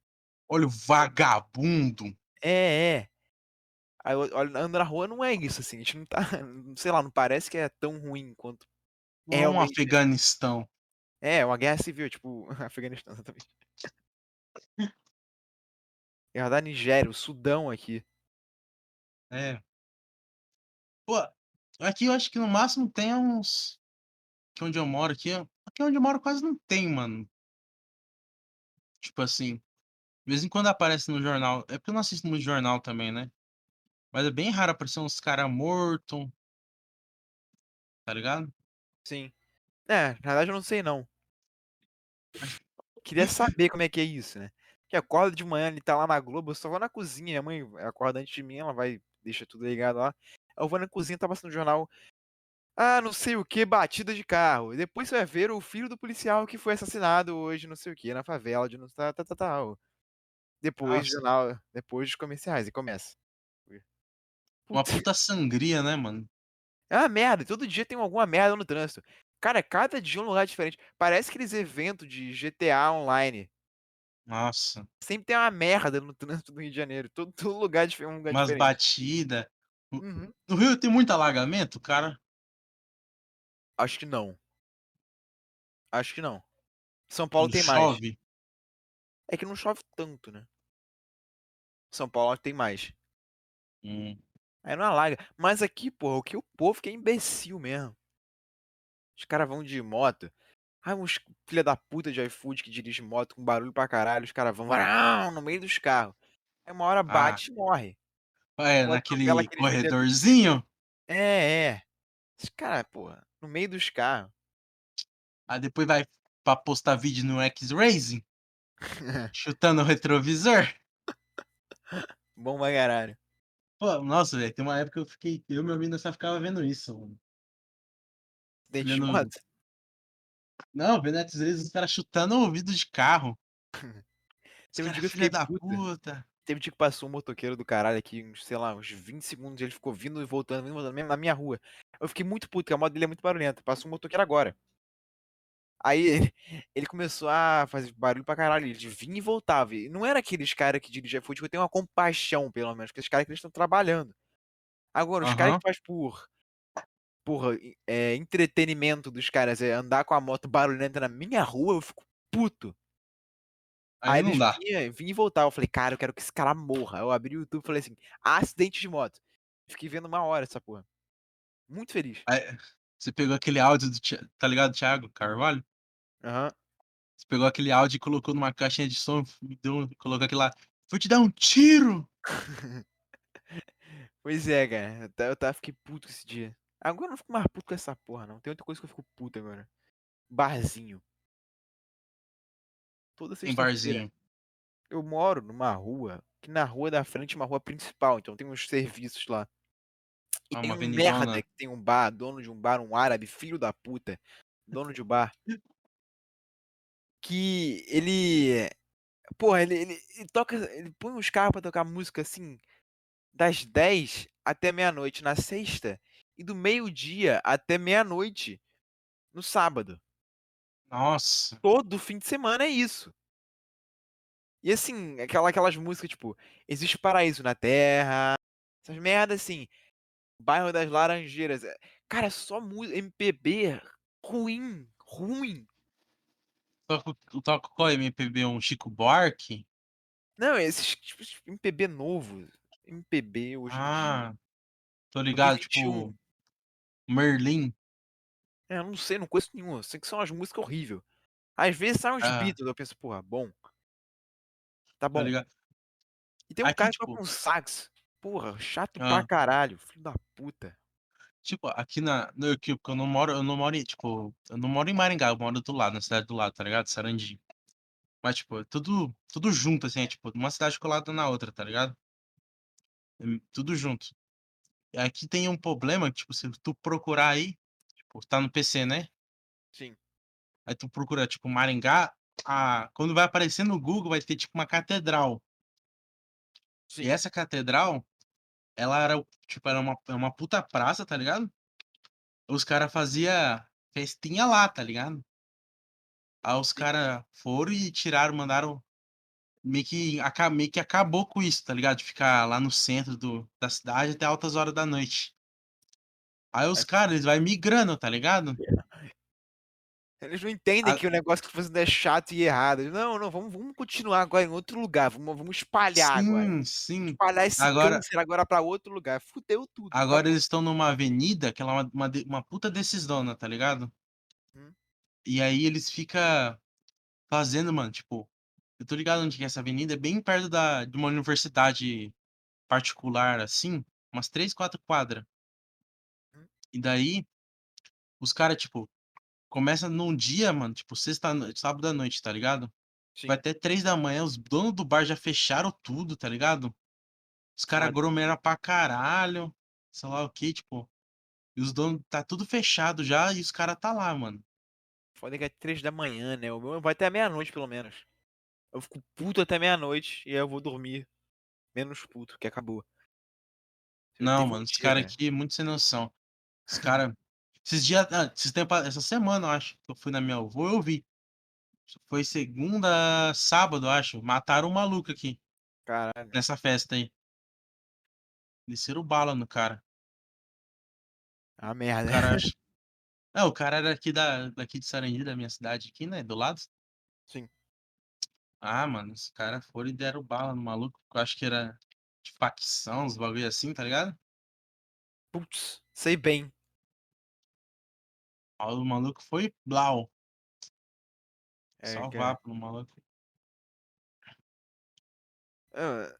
Olha o vagabundo. É, é. Aí, o- olha, Ando na Rua não é isso, assim. A gente não tá, sei lá, não parece que é tão ruim quanto. É um Realmente. Afeganistão. É, uma guerra civil, tipo, Afeganistão, exatamente. Guerra da Nigéria, o Sudão aqui. É. Pô, aqui eu acho que no máximo tem uns. Aqui onde eu moro, aqui, aqui onde eu moro quase não tem, mano. Tipo assim. De vez em quando aparece no jornal. É porque eu não assisto muito jornal também, né? Mas é bem raro aparecer uns caras mortos. Tá ligado? Sim. É, na verdade eu não sei não. Queria saber como é que é isso, né? Que acorda de manhã, ele tá lá na Globo, eu só vou na cozinha, minha mãe acorda antes de mim, ela vai, deixa tudo ligado lá. Eu vou na cozinha, tá passando no jornal. Ah, não sei o que, batida de carro. E depois você vai ver o filho do policial que foi assassinado hoje, não sei o que, na favela de não tá, tá, tá. Depois, Nossa. jornal, depois dos comerciais, e começa. Uma puta sangria, né, mano? É uma merda, todo dia tem alguma merda no trânsito. Cara, cada dia é um lugar diferente. Parece aqueles eventos de GTA Online. Nossa. Sempre tem uma merda no trânsito do Rio de Janeiro. Todo, todo lugar um lugar Umas diferente. batida. Uhum. no Rio tem muito alagamento, cara? Acho que não. Acho que não. São Paulo Quando tem mais. chove? É que não chove tanto, né. São Paulo tem mais. Hum. Aí não alaga. Mas aqui, porra, o que o povo que é imbecil mesmo. Os cara vão de moto. Ai, uns filha da puta de iFood que dirige moto com barulho pra caralho, os cara vão no meio dos carros. Aí uma hora Ah. bate e morre. É, naquele aqueles vende corredorzinho? É, é. Os cara, porra, no meio dos carros. Aí depois vai pra postar vídeo no X-Racing? Chutando o retrovisor? Bom pra caralho. Pô, nossa, velho, tem uma época que eu fiquei eu e meu amigo nós só ficava vendo isso, mano. Vendo. Não, vendo X-Racing os cara chutando o vidro de carro. Os cara filha da puta. puta. Teve dia que passou um motoqueiro do caralho aqui, uns, sei lá, uns 20 segundos, ele ficou vindo e voltando, vindo e voltando, mesmo na minha rua. Eu fiquei muito puto, porque a moto dele é muito barulhenta. Passou um motoqueiro agora. Aí ele, ele começou a fazer barulho pra caralho, ele vinha e voltava. E não era aqueles caras que dirigem iFood que eu tenho uma compaixão, pelo menos, porque esses caras que eles estão trabalhando. Agora, os caras Aham. que faz por, por é, entretenimento dos caras, é andar com a moto barulhenta na minha rua, eu fico puto. Aí não eles dá. vinha, vinha e voltava. Eu falei, cara, eu quero que esse cara morra. Eu abri o YouTube e falei assim, acidente de moto. Fiquei vendo uma hora essa porra. Muito feliz. Aí, você pegou aquele áudio do tá ligado, Thiago Carvalho? Aham. Você pegou aquele áudio e colocou numa caixinha de som deu colocou aquele lá: "Vou te dar um tiro". Pois é, cara. Eu tava fiquei puto esse dia. Agora eu não fico mais puto com essa porra não. Tem outra coisa que eu fico puto agora. Barzinho. Toda sexta-feira. barzinho. Eu moro numa rua, que na rua da frente é uma rua principal, então tem uns serviços lá. E Ah, tem uma um merda que tem um bar, dono de um bar, um árabe, filho da puta, dono de um bar. Que ele porra, ele ele ele toca ele põe os carros pra tocar música, assim, das 10 até meia-noite na sexta, e do meio-dia até meia-noite no sábado. Nossa. Todo fim de semana é isso. E assim, aquela aquelas músicas tipo, Existe Paraíso na Terra, essas merda assim, Bairro das Laranjeiras, eh, cara, só MPB ruim, ruim. Toca o toca qual MPB? Um Chico Buarque? Não, esses tipo MPB novo, MPB hoje. Ah, tô ligado, 2021. tipo Merlin. É, eu não sei, não conheço nenhum, eu sei que são umas músicas horrível. Às vezes sai uns Ah. Beatles, eu penso: "Porra, bom". Tá Tá bom. ligado. E tem um Aqui, cara que tipo toca um sax. Porra, chato Hã. pra caralho, filho da puta. Tipo, aqui na no aqui porque eu não moro eu não moro em tipo, eu não moro em Maringá, eu moro do lado, na cidade do lado, tá ligado? Sarandi. Mas, tipo, é tudo tudo junto, assim, é tipo, uma cidade colada na outra, tá ligado? Hum, tudo junto. Aqui tem um problema, tipo, se tu procurar aí, tipo, tá no PC, né? Sim. Aí tu procura, tipo, Maringá, ah, quando vai aparecer no Google vai ter, tipo, uma catedral. E Sim. essa catedral, ela era tipo, era uma é uma puta praça, tá ligado? Os cara fazia festinha lá, tá ligado? Aí os Sim. cara foram e tiraram, mandaram meio que meio que acabou com isso, tá ligado? De ficar lá no centro do da cidade até altas horas da noite. Aí os É. cara, eles vai migrando, tá ligado? Eles não entendem A que o negócio que tá fazendo é chato e errado. Eles: "Não, não, vamos vamos continuar agora em outro lugar, vamos vamos espalhar agora. Sim, sim. Espalhar esse Agora câncer agora pra outro lugar". Fudeu tudo, agora acabou. eles estão numa avenida que ela é uma uma uma puta decisona, tá ligado? Hum. E aí eles fica fazendo, mano, tipo, eu tô ligado onde que é essa avenida, é bem perto da de uma universidade particular, assim, umas 3, 4 quadra. E daí, os cara, tipo, começa num dia, mano, tipo, sexta sábado à noite, tá ligado? Sim. Vai até 3h, os dono do bar já fecharam tudo, tá ligado? Os cara Caralho. aglomera pra caralho, sei lá o quê, tipo, e os dono tá tudo fechado já e os cara tá lá, mano. Foda que é 3h, né, o meu vai até meia-noite pelo menos. Eu fico puto até meia-noite e aí eu vou dormir menos puto, porque acabou. Não, mano, os dia, cara cara aqui muito sem noção. Os cara Esses dias, ah, esses tempos, essa semana, eu acho, que eu fui na minha avó, eu vi. Foi segunda, sábado, eu acho. Mataram um maluco aqui, Caralho. nessa festa aí. Desceram bala no cara. Ah, O merda. cara acha... É, o cara era aqui da, daqui de Sarandi, da minha cidade aqui, né? Do lado. Sim. Ah, mano, os caras foram e deram bala no maluco. Eu acho que era de facção, uns bagulho assim, tá ligado? Putz, sei bem. O maluco foi blau. É, Só cara. vapo no maluco. Ah,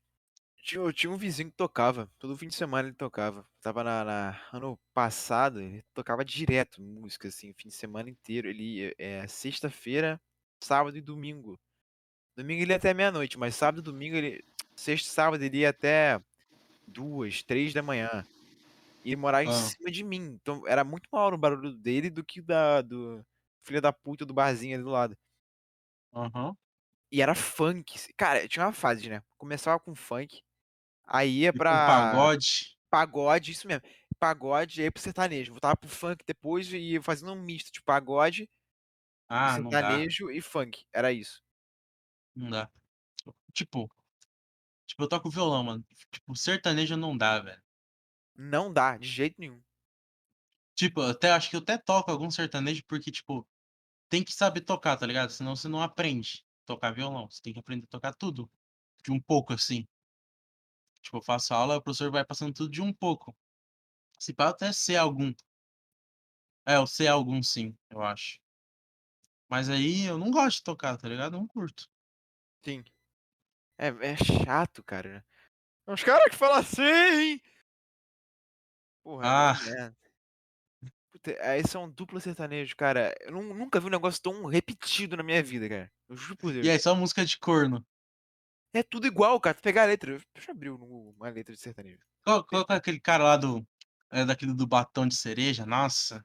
tinha, eu tinha um vizinho que tocava. Todo fim de semana ele tocava. Tava na, na- ano passado, ele tocava direto música, assim, o fim de semana inteiro. Ele é sexta-feira, sábado e domingo. Domingo ele ia até meia-noite, mas sábado e domingo ele. Sexta e sábado ele ia até duas, três da manhã. E ele morava em Ah. cima de mim. Então era muito maior o barulho dele do que da do filho da puta do barzinho ali do lado. Aham. E era funk. Cara, tinha uma fase, né? Começava com funk, aí ia pra pagode. pagode, isso mesmo. Pagode, aí pro sertanejo. Voltava pro funk depois e ia fazendo um misto de pagode, Ah, sertanejo e funk. Era isso. Não dá. Tipo, tipo, eu toco violão, mano. Tipo, sertanejo não dá, velho. Não dá, de jeito nenhum. Tipo, eu até acho que eu até toco algum sertanejo porque, tipo, tem que saber tocar, tá ligado? Senão você não aprende a tocar violão. Você tem que aprender a tocar tudo. De um pouco, assim. Tipo, eu faço aula, o professor vai passando tudo de um pouco. Se pá, até ser algum. É, eu sei algum sim, eu acho. Mas aí eu não gosto de tocar, tá ligado? Eu não curto. Sim. É, é chato, cara. Os caras que falam assim. Porra, Ah. é. Puta, aí são dupla sertanejo, cara. Eu nu- nunca vi um negócio tão repetido na minha vida, cara. Eu juro por Deus. E aí, só música de corno. É tudo igual, cara. Tu pegar a letra. Deixa eu abrir um- uma letra de sertanejo. Qual, é aquele cara lá do. É daquele do batom de cereja? Nossa.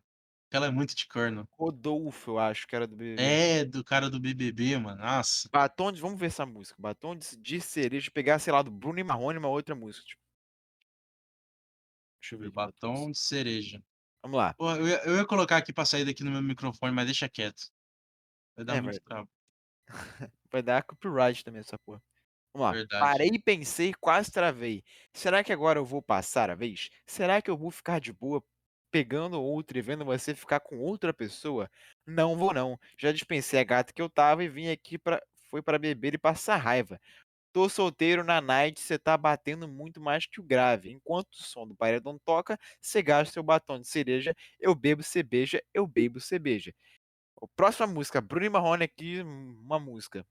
Aquela é muito de corno. Rodolfo, eu acho que era do BBB. É, do cara do BBB, mano. Nossa. Batom de. Vamos ver essa música. Batom de, de cereja. Pegar, sei lá, do Bruno e Marrone, uma outra música. Tipo. Deixa eu ver. Batom de cereja. Vamos lá. Pô, eu ia, eu ia colocar aqui pra sair daqui no meu microfone, mas deixa quieto. Vai dar É, muito vai- trabalho. Vai dar copyright também essa porra. Vamos lá. Verdade. Parei e pensei, quase travei. Será que agora eu vou passar a vez? Será que eu vou ficar de boa pegando outro e vendo você ficar com outra pessoa? Não vou não. Já dispensei a gata que eu tava e vim aqui pra. Foi pra beber e passar raiva. Tô solteiro na night, cê tá batendo muito mais que o grave. Enquanto o som do paredão toca, cê gasta seu batom de cereja, eu bebo, beija, eu bebo. O Próxima música, Bruno Marrone aqui, uma música.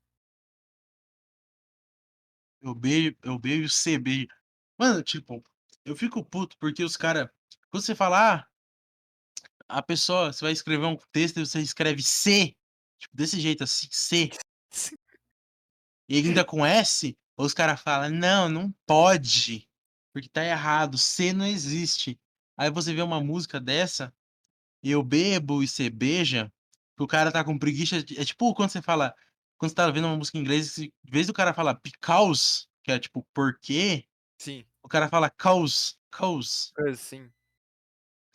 Eu beijo, eu beijo, você beija. Mano, tipo, eu fico puto porque os caras. Quando você fala, ah, a pessoa, você vai escrever um texto e você escreve C. Tipo, desse jeito assim, C. E ainda com S, os caras falam, não, não pode. Porque tá errado, C não existe. Aí você vê uma música dessa, e eu bebo e você beija, que o cara tá com preguiça. É tipo quando você fala. Quando você tá vendo uma música em inglês, em vez do cara falar because, que é tipo porquê, Sim, o cara fala cause, cause. sim.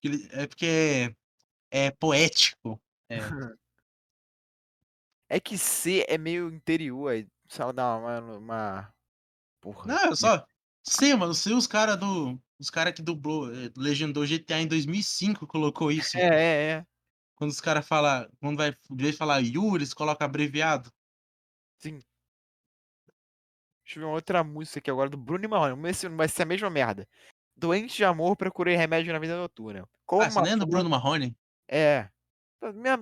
que ele- É porque é, é poético. É. É que C é meio interior, aí só dá uma, uma... Porra. Não, é só. Sei, mano, sei os caras do. Os caras que dublou, eh, legendou GTA em 2005 colocou isso. É, é, é. Quando os caras falam. Quando vai. De vez de falar Yuri, eles colocam abreviado. Sim. Deixa eu ver uma outra música aqui agora do Bruno e Marrone. Vamos ver se vai ser a mesma merda. Doente de amor, procurei remédio na vida noturna. Como Ah, você lembra do Bruno Marrone? É.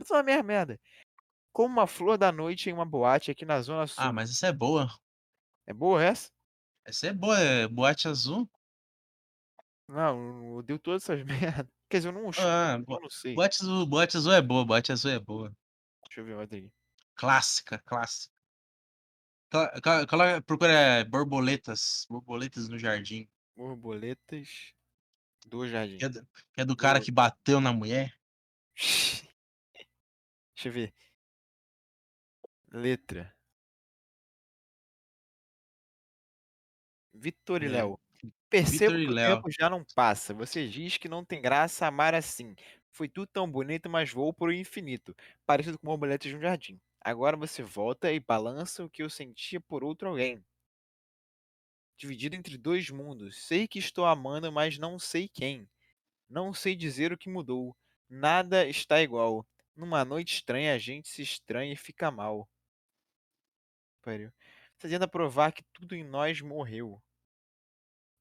Só a mesma merda. Como uma flor da noite em uma boate aqui na Zona Sul. Ah, mas essa é boa. É boa essa? Essa é boa, é boate azul. Não, eu deu todas essas merdas. Quer dizer, eu não, eu Ah, bo- não sei. boate azul, boate azul é boa, boate azul é boa. Deixa eu ver outra aqui. Clássica, clássica. Procura borboletas. Borboletas no jardim. Borboletas do Jardim. Que é do, que é do cara que bateu na mulher. Deixa eu ver. Letra. Vitor e É, Léo. Percebo Vitor e que o Léo. tempo já não passa. Você diz que não tem graça amar assim. Foi tudo tão bonito, mas voou por infinito, parecido com borboletas de um jardim. Agora você volta e balança o que eu sentia por outro alguém. Dividido entre dois mundos, sei que estou amando, mas não sei quem. Não sei dizer o que mudou. Nada está igual. Numa noite estranha, a gente se estranha e fica mal. Pariu. Você tenta provar que tudo em nós morreu.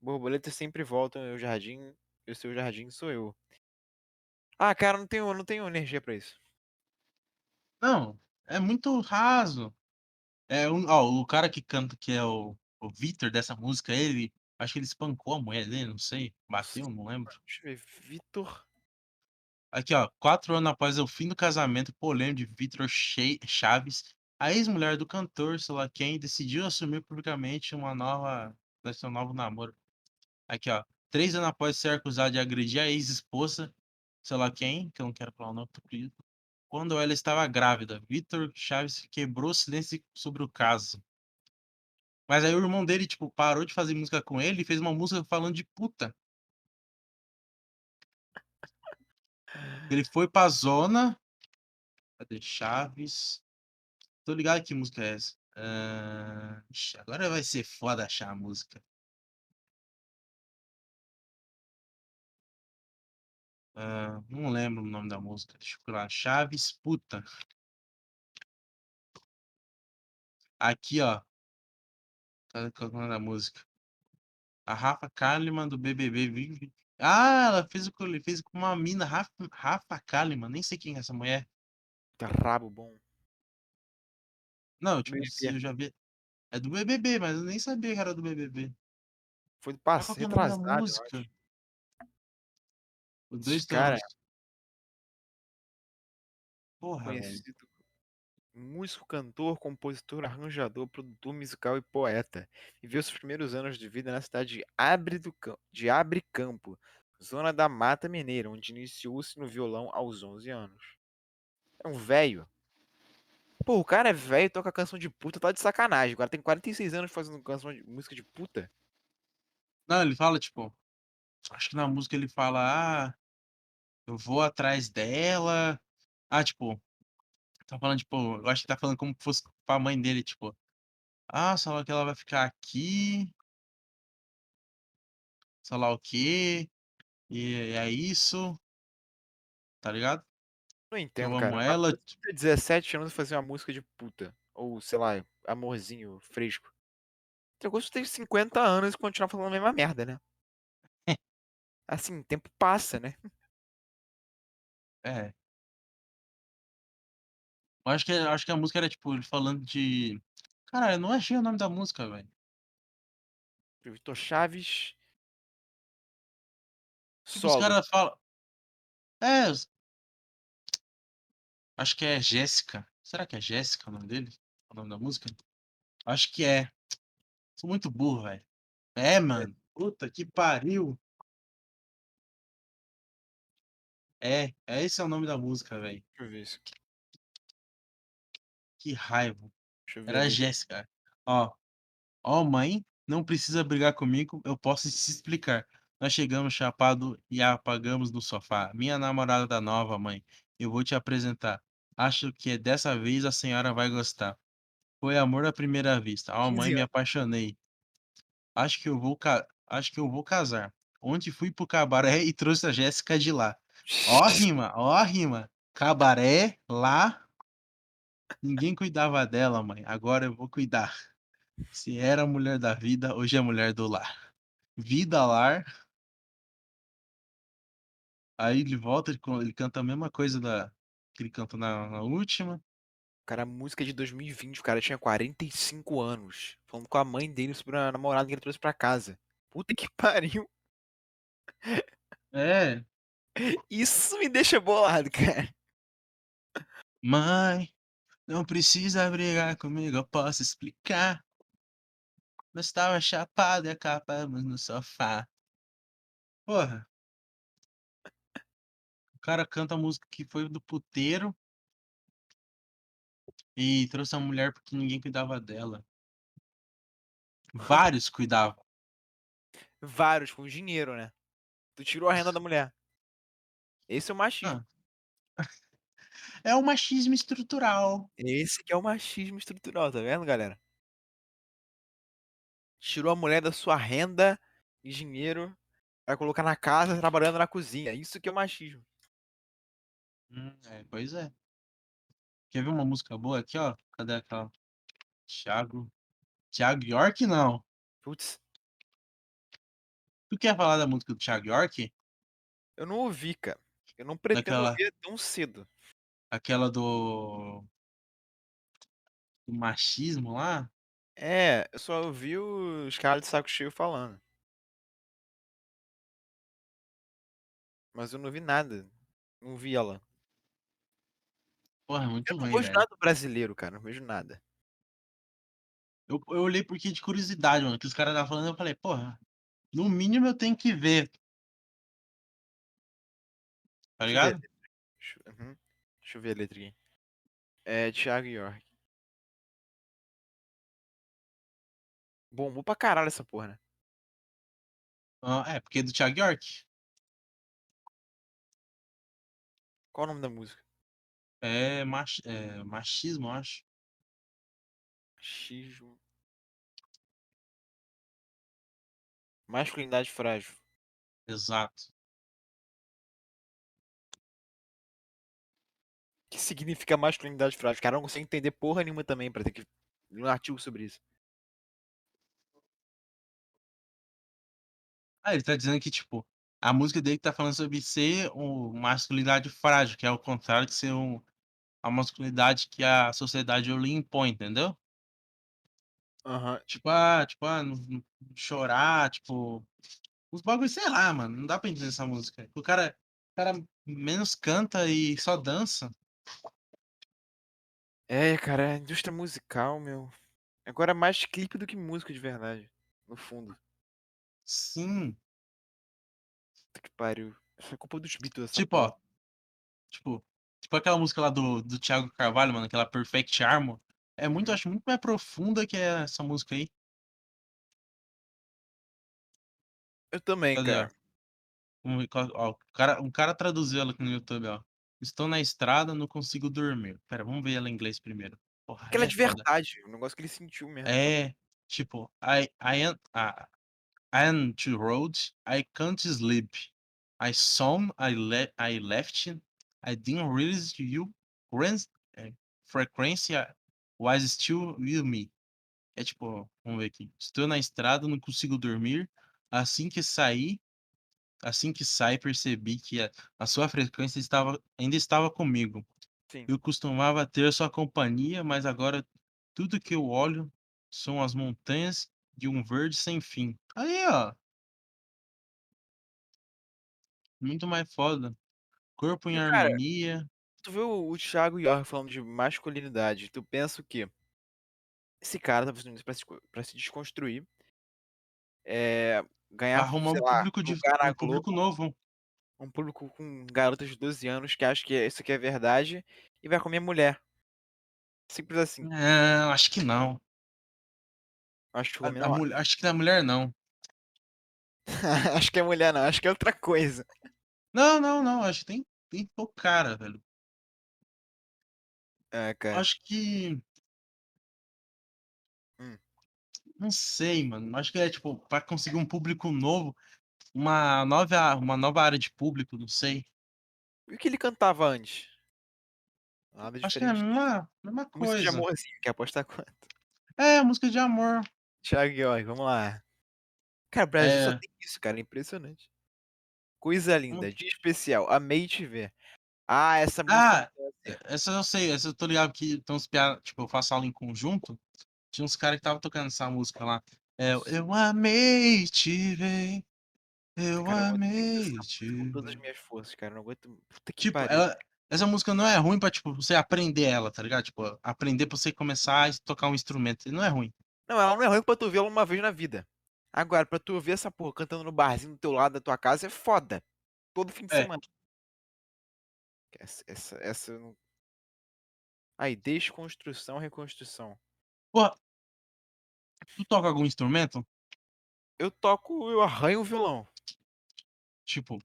Borboletas sempre voltam ao jardim, e o seu jardim sou eu. Ah, cara, não tenho, não tenho energia pra isso. Não, é muito raso. É um, ó, o cara que canta, que é o, o Victor dessa música, ele. Acho que ele espancou a mulher dele, não sei. Bateu, não lembro. Deixa eu ver. Vitor. Aqui, ó. Quatro anos após o fim do casamento polêmico de Vitor Chaves, a ex-mulher do cantor, sei lá quem, decidiu assumir publicamente uma nova. seu novo namoro. Aqui, ó. Três anos após ser acusado de agredir a ex-esposa, sei lá quem, que eu não quero falar o nome, perdido. Quando ela estava grávida, Vitor Chaves quebrou silêncio sobre o caso. Mas aí o irmão dele, tipo, parou de fazer música com ele e fez uma música falando de puta. Ele foi pra zona. Cadê Chaves? Tô ligado que música é essa. Ah, agora vai ser foda achar a música. Ah, não lembro o nome da música. Deixa eu procurar. Chaves Puta. Aqui, ó. Qual é o nome da música? A Rafa Kalimann do BBB vive. Ah, ela fez o que fez com uma mina, Rafa, Rafa Kalimann. Nem sei quem é essa mulher. Tá rabo bom. Não, tipo, se eu já vi. É do BBB, mas eu nem sabia que era do BBB. Foi do qual que é o nome da retrasado, eu música? acho. Os dois Cara, touros. Porra, velho. Conhecido músico, cantor, compositor, arranjador, produtor musical e poeta. Viveu seus primeiros anos de vida na cidade de Abre, do Cam- de Abre Campo, zona da Mata Mineira, onde iniciou-se no violão aos 11 anos. É um velho. Pô, o cara é velho, toca canção de puta, tá de sacanagem. O cara tem 46 anos fazendo canção de música de puta. Não, ele fala, tipo. Acho que na música ele fala, ah, eu vou atrás dela. Ah, tipo. Tá falando, tipo, eu acho que tá falando como se fosse pra mãe dele, tipo. Ah, sei lá que ela vai ficar aqui. Sei lá o quê. E é isso. Tá ligado? Não Eu entendo, amo cara. Uma ela. pessoa de 17 anos fazer uma música de puta. Ou, sei lá, amorzinho, fresco. Outra coisa, tem 50 anos e continuar falando a mesma merda, né? Assim, o tempo passa, né? É. Eu acho que, eu acho que a música era, tipo, ele falando de. Cara, eu não achei o nome da música, velho. Vitor Chaves. Tipo, os Solo. caras falam. É, os- acho que é Jéssica. Será que é Jéssica o nome dele? O nome da música? Acho que é. Sou muito burro, velho. É, mano. Puta que pariu. É, é esse é o nome da música, velho. Deixa eu ver isso aqui. Que raiva. Deixa eu ver. Era a. Jéssica. Ó. Ó, mãe, não precisa brigar comigo, eu posso te explicar. Nós chegamos chapado e a apagamos no sofá. Minha namorada da nova, mãe. Eu vou te apresentar. Acho que dessa vez a senhora vai gostar. Foi amor à primeira vista. Ó, 15 mãe, me apaixonei. Acho que eu vou ca... acho que eu vou casar. Ontem fui pro cabaré e trouxe a Jéssica de lá. Ó rima, ó rima. Cabaré, lá. Ninguém cuidava dela, mãe. Agora eu vou cuidar. Se era a mulher da vida, hoje é a mulher do lar. Vida, lar. Aí ele volta, ele ele canta a mesma coisa da... que ele cantou na, na última. Cara, a música é de 2020, o cara tinha 45 anos. Falando com a mãe dele sobre a namorada que ele trouxe pra casa. Puta que pariu. É. Isso me deixa bolado, cara. Mãe, não precisa brigar comigo, eu posso explicar. Nós estava chapado e acabamos no sofá. Porra. O cara canta a música que foi do puteiro e trouxe a mulher porque ninguém cuidava dela. Vários cuidavam. Vários, com dinheiro, né? Tu tirou a renda da mulher. Esse é o machismo. Ah. É o machismo estrutural. Esse que é o machismo estrutural, tá vendo, galera? Tirou a mulher da sua renda e dinheiro, vai colocar na casa trabalhando na cozinha. Isso que é o machismo. Hum, é, pois é. Quer ver uma música boa aqui, ó? Cadê aquela? Thiago. Thiago York, não. Putz, Tu quer falar da música do Thiago York? eu não ouvi, cara. Eu não pretendo Daquela- ouvir tão cedo. Aquela do. do machismo lá? É, eu só ouvi os caras de saco cheio falando. Mas eu não vi nada. Não vi ela. Porra, muito Eu não ruim, gosto velho. nada do brasileiro, cara. Não vejo nada. Eu, eu olhei porque de curiosidade, mano. Que os caras estavam falando, eu falei, porra, no mínimo eu tenho que ver. Tá Deixa eu ver a ligado? Deixa, eu- uhum. Deixa eu ver a letra aqui. É Thiago York. Bombou pra caralho essa porra, né? Ah, é, porque é do Thiago York. Qual o nome da música? É, mach, é machismo, eu acho. Machismo. Masculinidade frágil. Exato. O que significa masculinidade frágil? Cara, eu não consigo entender porra nenhuma também pra ter que um artigo sobre isso. Ah, ele tá dizendo que, tipo, a música dele tá falando sobre ser uma masculinidade frágil, que é o contrário de ser um, a masculinidade que a sociedade lhe impõe, entendeu? Aham. Tipo, ah, tipo, ah, não, não chorar, tipo. Os bagulhos, sei lá, mano. Não dá pra entender essa música. O cara, o cara menos canta e só dança. É, cara, a indústria musical, meu. Agora é mais clipe do que música de verdade. No fundo. Sim. Puta que pariu. Isso é culpa dos Beatles, Tipo, porra. ó. Tipo, tipo aquela música lá do, do Thiago Carvalho, mano, aquela Perfect Armor. É muito, Uhum. acho muito mais profunda que essa música aí. Eu também, Cadê, cara. Vamos ver qual- ó, o cara, um cara traduziu ela aqui no YouTube, ó. Estou na estrada, não consigo dormir. Pera, vamos ver ela em inglês primeiro. Porra, Porque ela é aí de foda. verdade. O negócio que ele sentiu mesmo. É, tipo, I, I am, ah, I am to road, I can't sleep. I saw, I, le I left, I didn't realize you, grand, eh, frequency was still with me. É tipo, vamos ver aqui. Estou na estrada, não consigo dormir. Assim que saí, assim que sai, percebi que a, a sua frequência estava, ainda estava comigo. Sim. Eu costumava ter sua companhia, mas agora tudo que eu olho são as montanhas de um verde sem fim. Aí, ó. Muito mais foda. Corpo em E, cara, harmonia. Tu vê o, o Thiago York falando de masculinidade, tu pensa o quê? Esse cara tá fazendo isso pra se, pra se desconstruir. É, ganhar, Arrumar um lá, público de um público novo. um público com garotas de 12 anos que acham que isso aqui é verdade e vai comer mulher. Simples assim. Não, acho que não. Acho que A, a não. mulher, acho que da mulher não. acho que é mulher não, acho que é outra coisa. Não, não, não. Acho que tem, tem pouco cara, velho. É, cara. Acho que. Hum. Não sei, mano. Acho que é tipo, pra conseguir um público novo, uma nova, uma nova área de público, não sei. E o que ele cantava antes? Nada Acho que é a diferente. mesma, mesma Música de coisa. amorzinho, quer apostar quanto? É, música de amor. Thiago York, vamos lá. Cara, o Brasil só É. tem isso, cara. Impressionante. Coisa linda, dia especial. Amei te ver. Ah, essa música. Ah, deve ser. essa eu sei, essa eu tô ligado que uns piadas, tipo, eu faço aula em conjunto. Tinha uns caras que estavam tocando essa música lá. É, eu amei te ver. Eu Cara, eu amei essa te música com todas as ver. minhas forças, cara. Eu não aguento. Puta que Tipo, pariu. ela, essa música não é ruim pra, tipo, você aprender ela, tá ligado? Tipo, aprender pra você começar a tocar um instrumento. Não é ruim. Não, ela não é ruim pra tu ver ela uma vez na vida. Agora, pra tu ver essa porra cantando no barzinho do teu lado da tua casa é foda. Todo fim de É. semana. Essa, essa, essa. Aí, desconstrução, reconstrução. Pô, tu toca algum instrumento? Eu toco, eu arranho o violão. Tipo,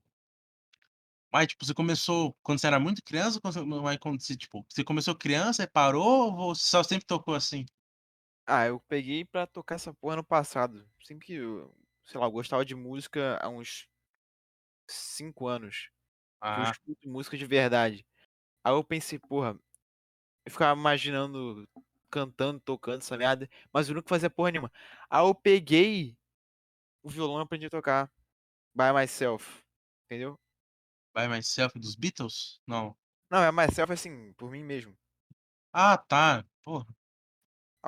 Mas, tipo, você começou quando você era muito criança ou quando você mas quando você, tipo, você começou criança e parou ou só sempre tocou assim? Ah, eu peguei pra tocar essa porra no passado. Sempre que eu, sei lá, eu gostava de música há uns 5 anos, que eu Ah, escuto música de verdade. Aí eu pensei: "Porra", eu ficava imaginando cantando, tocando essa merda, mas eu nunca fazia porra nenhuma. Aí eu peguei o violão e aprendi a tocar by myself, entendeu? By Myself dos Beatles? Não. Não, é myself, assim, por mim mesmo. Ah, tá. Porra,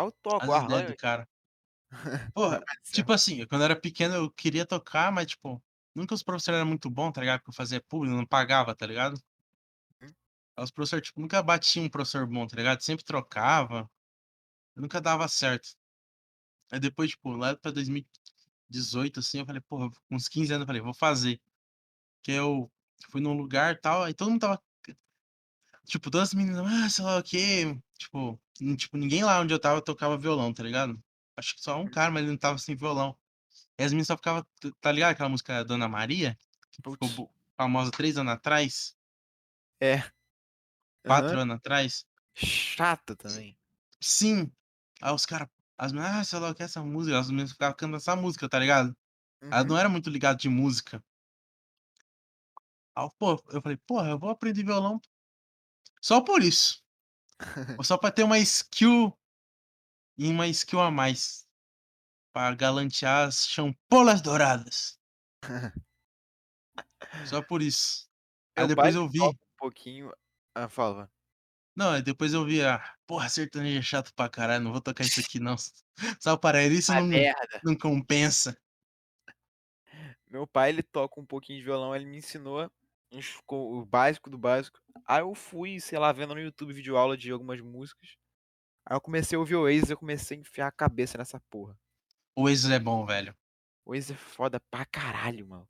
Eu toco, as ideias do arranho cara. Porra, myself. tipo assim, quando eu era pequeno eu queria tocar, mas, tipo, nunca os professores eram muito bom, tá ligado? Porque eu fazia público, não pagava, tá ligado? Hum, Aí os professor, tipo, nunca batia um professor bom, tá ligado? Sempre trocava, nunca dava certo. Aí depois, tipo, lá pra 2018, assim, eu falei: "Porra", com uns 15 anos eu falei: "Vou fazer". Que eu fui num lugar, tal, aí todo mundo estava tipo, todas as meninas: "Ah, sei lá o quê", tipo, tipo, ninguém lá onde eu estava tocava violão, tá ligado? Acho que só um cara, mas ele não estava sem violão. E as meninas só ficava t tá ligado aquela música Dona Maria? Que ficou Putz. famosa 3 anos atrás? É. Aham. 4 anos atrás? Chata também. Sim. Aí os cara as meninas: "Ah, sei lá o que, essa música", as meninas ficavam cantando essa música, tá ligado? Elas Uhum. não era muito ligado de música. Aí pô, eu falei: "Porra, eu vou aprender violão só por isso, ou só pra ter uma skill e uma skill a mais, pra galantear as champolas douradas". Só por isso. Aí pai depois eu vi um pouquinho hã, fala. não, aí depois eu vi, ah, porra, sertanejo é chato pra caralho, não vou tocar isso aqui não. Só para isso Ah, não não compensa. Meu pai ele toca um pouquinho de violão, ele me ensinou o básico do básico. Aí eu fui, sei lá, vendo no YouTube videoaula de algumas músicas. Aí eu comecei a ouvir Oasis, eu comecei a enfiar a cabeça nessa porra. O Oasis é bom, velho. Oasis é foda pra caralho, mano.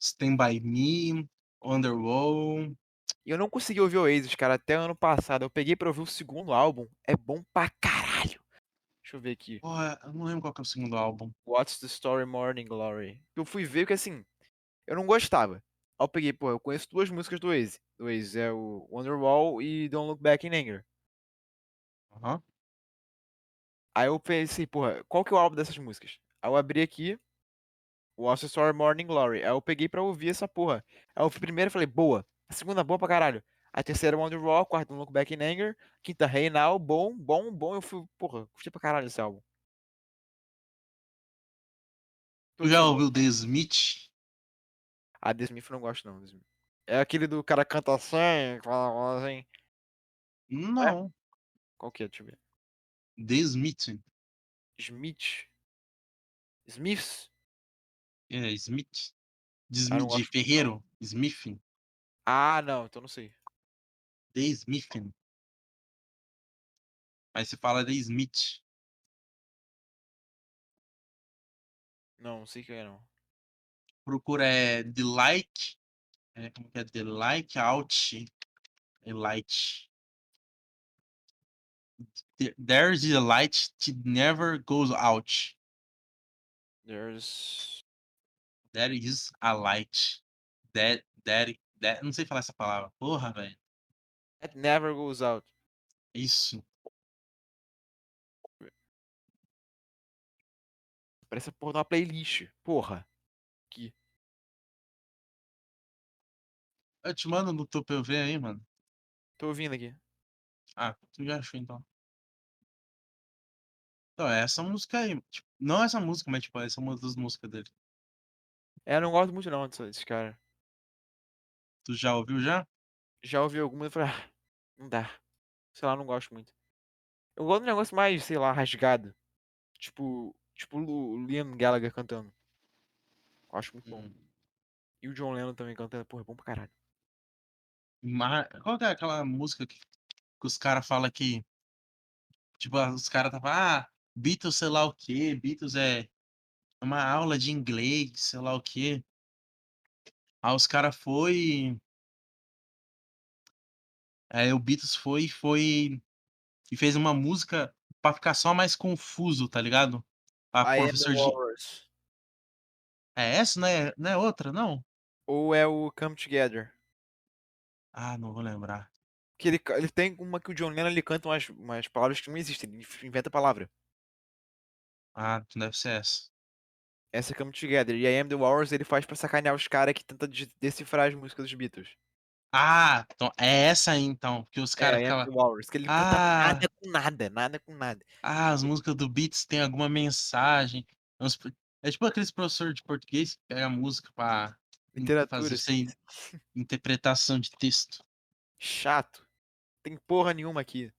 Stand by Me, Wonderwall. E eu não consegui ouvir Oasis, cara, até ano passado. Eu peguei pra ouvir o segundo álbum, é bom pra caralho. Deixa eu ver aqui. Porra, eu não lembro qual que é o segundo álbum. What's the Story Morning Glory. Eu fui ver que assim, eu não gostava. Aí eu peguei, pô, eu conheço duas músicas do Oasis. Do Oasis é o Wonderwall e Don't Look Back in Anger. Aham. Aí eu pensei, porra, qual que é o álbum dessas músicas? Aí eu abri aqui, the Story Morning Glory. Aí eu peguei pra ouvir essa porra. Aí eu fui primeiro e falei, boa. A segunda, boa pra caralho. A terceira, Wonderwall. A quarta, Don't Look Back in Anger. Quinta, Hey Now, bom, bom, bom. Eu fui, porra, curti pra caralho esse álbum. Tu já ouviu? ouviu The Smith? Ah, The Smith eu não gosto não. Smith. É aquele do cara canta assim, fala assim. Não é? Não. Qual que é? Deixa eu ver. The Smith. Smith. Smiths? É, Smith. De Ah, de muito não. ferreiro? Smith. Ah, não, então não sei. The Smith. Mas se fala The Smith. Não, não sei quem é não. Procura é The Like. É, como que é? The Like Out. É Light. The- There's a light that never goes out. There's There is a light. That, that, that, não sei falar essa palavra. Porra, velho. That Never Goes Out. Isso. Parece a porra de uma playlist. Porra. Eu te mando no teu PV aí, mano. Tô ouvindo aqui. Ah, tu já achou então. Então, é essa música aí. Tipo, não essa música, mas tipo, essa é uma das músicas dele. É, eu não gosto muito não desse, desse cara. Tu já ouviu já? Já ouvi algumas e falei, ah, não dá. Sei lá, não gosto muito. Eu gosto de um negócio mais, sei lá, rasgado. Tipo, tipo o Liam Gallagher cantando. Eu acho muito bom. Hum. E o John Lennon também cantando, porra, é bom pra caralho. Mar... Qual que é aquela música que, que os caras falam que. Tipo, os caras tava, ah, Beatles sei lá o quê, Beatles é uma aula de inglês, sei lá o quê. Aí os caras foi. Aí o Beatles foi foi e fez uma música pra ficar só mais confuso, tá ligado? Pra I professor de. Walrus. É essa, não é, não é outra, não? Ou é o Come Together. Ah, não vou lembrar. Que ele, ele tem uma que o John Lennon ele canta umas, umas palavras que não existem, ele inventa palavra. Ah, deve ser essa. Essa é Come Together. E a Am The Wars ele faz pra sacanear os caras que tentam de- decifrar as músicas dos Beatles. Ah, então é essa aí então, que os É, caras I Am ficam. The Wars. Que ele Ah, nada com nada, nada com nada. ah, as músicas do Beats tem alguma mensagem. É É tipo aqueles professores de português que pega a música pra Literatura. fazer assim. sem interpretação de texto. Chato. Tem porra nenhuma aqui.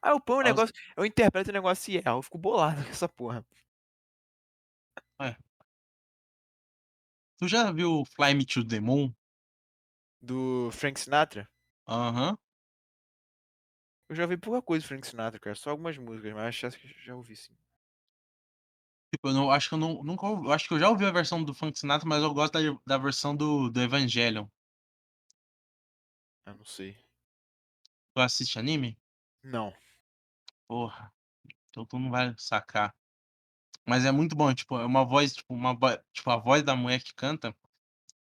Ah, eu ponho um os- negócio. Eu interpreto o negócio e erro. Eu fico bolado com essa porra. Tu já viu Fly Me to the Moon? Do Frank Sinatra. Aham. Eu já ouvi pouca coisa do Frank Sinatra, cara. Só algumas músicas, mas acho que já ouvi sim. Tipo, eu não, acho que eu não, nunca ouvi, eu acho que eu já ouvi a versão do Frank Sinatra, mas eu gosto da, da versão do, do Evangelion. Eu não sei. Tu assiste anime? Não. Porra. Então tu não vai sacar. Mas é muito bom, tipo, é uma voz, tipo, uma vo- tipo, a voz da mulher que canta.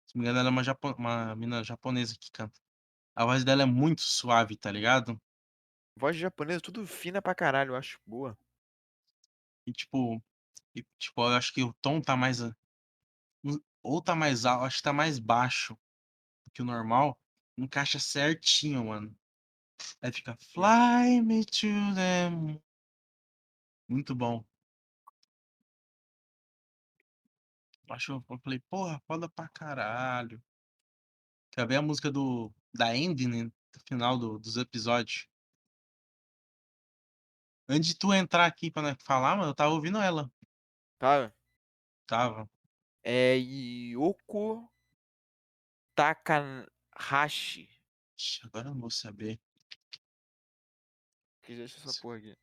Se não me engano, ela é uma, japo, uma mina japonesa que canta. A voz dela é muito suave, tá ligado? Voz japonesa, tudo fina pra caralho, eu acho boa. E tipo, e, tipo, eu acho que o tom tá mais. Ou tá mais alto, acho que tá mais baixo do que o normal. Encaixa certinho, mano. Aí fica Fly me to the moon. Muito bom. Acho, eu falei, porra, foda pra caralho. Quer ver a música do, da ending, né, do final do- dos episódios? Antes de tu entrar aqui pra falar, mano, eu tava ouvindo ela. Tá? Tava. É Yoko Takahashi. Agora eu não vou saber. Que deixa essa porra aqui.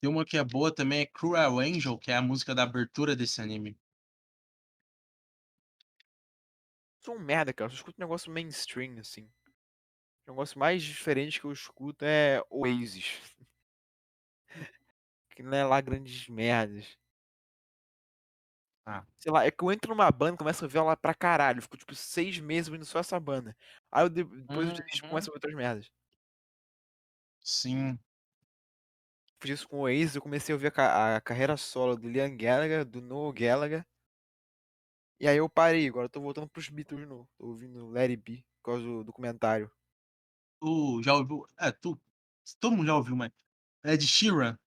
Tem uma que é boa também, é Cruel Angel, que é a música da abertura desse anime. Sou um merda, cara. Eu só escuto negócio mainstream, assim. O negócio mais diferente que eu escuto é Oasis. Que não é lá grandes merdas. Ah. Sei lá, é que eu entro numa banda e começo a ouvir ela pra caralho. Fico tipo seis meses ouvindo só essa banda. Aí eu de- depois eu Uhum. começo a outras merdas. Sim. Fiz isso com o Oasis, eu comecei a ouvir a, a carreira solo do Liam Gallagher, do Noel Gallagher. E aí eu parei, agora eu tô voltando pros Beatles de novo. Tô ouvindo It Be, por causa do documentário. Tu já ouviu. É, tu. Todo mundo já ouviu, mas. É de Sheeran.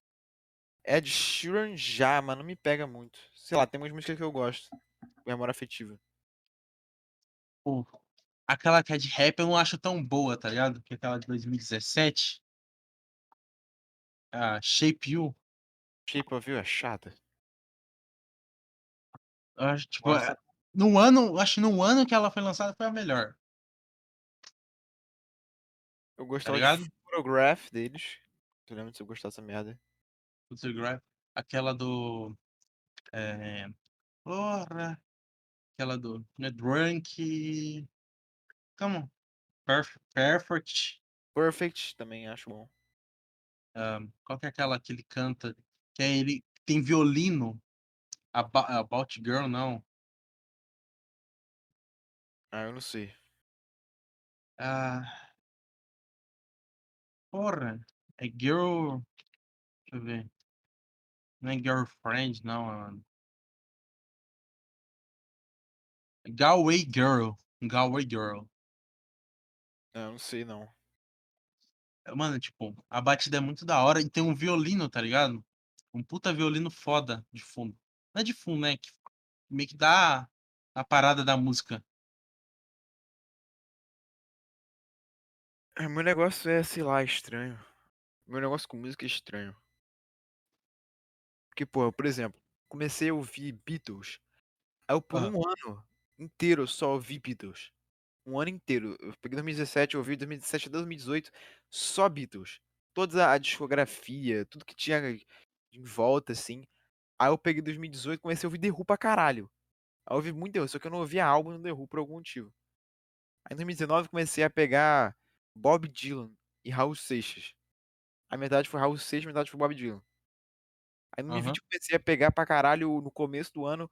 Ed Sheeran já, mas não me pega muito. Sei lá, tem umas músicas que eu gosto. Memória afetiva. Pô, aquela que é de rap eu não acho tão boa, tá ligado? Que é aquela de 2017. A Shape You. Shape of You é chata. Eu acho, tipo, Nossa. é- no ano, acho que no ano que ela foi lançada foi a melhor. Eu gostava Tá ligado? de Photograph deles. Tu lembra se eu gostar dessa merda? Aquela do. É... Porra. Aquela do. Né, Drunk. Come on. Perf Perfect. Perfect também acho bom. ah, qual que é aquela que ele canta? Que é ele. Tem violino. About, About Girl, não. Ah, eu não sei. Ah. Porra. É Girl. Deixa eu ver. Não é Girlfriend, não. mano. Galway Girl. Galway Girl. Ah, eu não sei não. Mano, tipo, a batida é muito da hora e tem um violino, tá ligado? Um puta violino foda de fundo. Não é de fundo, né? Que meio que dá a parada da música. É, Meu negócio é, sei lá, estranho. Meu negócio com música é estranho. Porque, por exemplo, comecei a ouvir Beatles. Aí eu por Ah. um ano inteiro eu só ouvi Beatles. Um ano inteiro. Eu peguei 2017, eu ouvi 2017 a 2018, só Beatles. Toda a discografia, tudo que tinha em volta, assim. Aí eu peguei 2018 e comecei a ouvir The Who pra caralho. Aí eu ouvi muito The Who, só que eu não ouvia álbum do The Who por algum motivo. Aí em 2019 eu comecei a pegar Bob Dylan e Raul Seixas. A metade foi Raul Seixas, a metade foi Bob Dylan. Aí no. 2020 eu comecei a pegar pra caralho no começo do ano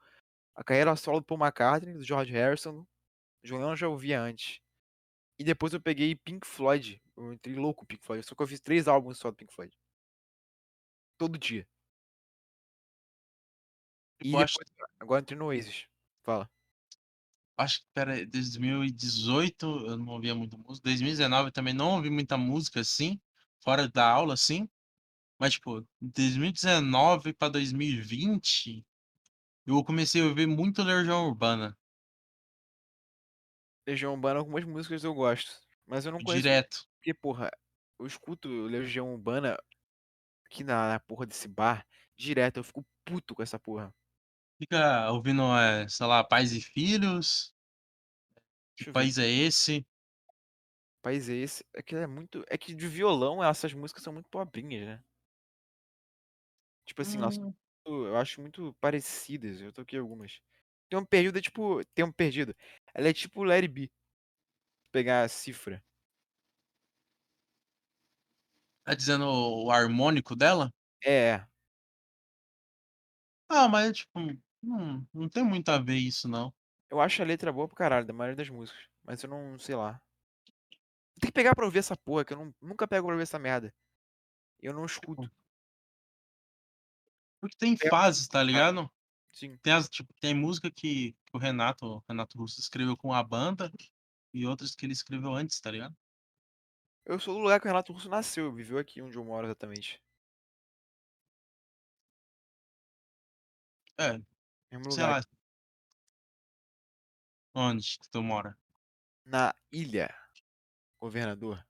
a carreira solo do Paul McCartney, do George Harrison. Lennon eu já ouvia antes. E depois eu peguei Pink Floyd. Eu entrei louco Pink Floyd. Só que eu fiz três álbuns só do Pink Floyd. Todo dia. E Tipo, acho, depois, agora eu entrei no Oasis. Fala. acho que, pera aí, 2018 eu não ouvia muita música. 2019 eu também não ouvi muita música assim, fora da aula, assim. Mas, tipo, 2019 pra 2020, eu comecei a ouvir muito Legião Urbana, Legião Urbana, algumas músicas eu gosto. Mas eu não conheço. direto. Porque, porra, eu escuto Legião Urbana aqui na, na porra desse bar direto. Eu fico puto com essa porra. Fica ouvindo, é, sei lá, Pais e Filhos, Que Deixa ver. País é Esse? país é esse? É que é muito. É que de violão essas músicas são muito pobrinhas, né? Tipo assim, nossa, Hum, eu acho muito parecidas. Eu toquei algumas. Tem um perdido, é tipo. Tem um perdido. Ela é tipo Let It Be. Pegar a cifra. tá dizendo o harmônico dela? É, Ah, mas, tipo, não, não tem muito a ver isso, não. eu acho a letra boa pro caralho, da maioria das músicas. Mas eu não sei lá. Tem que pegar pra ouvir essa porra, que eu não, nunca pego pra ouvir essa merda. Eu não escuto. Porque tem É, fases, tá ligado? Sim. Tem, as, tipo, tem música que, que o Renato, o Renato Russo escreveu com a banda e outras que ele escreveu antes, tá ligado? Eu sou do lugar que o Renato Russo nasceu, viveu aqui onde eu moro exatamente. É, Mesmo sei lugar. lá. Onde que tu mora? Na ilha, governador.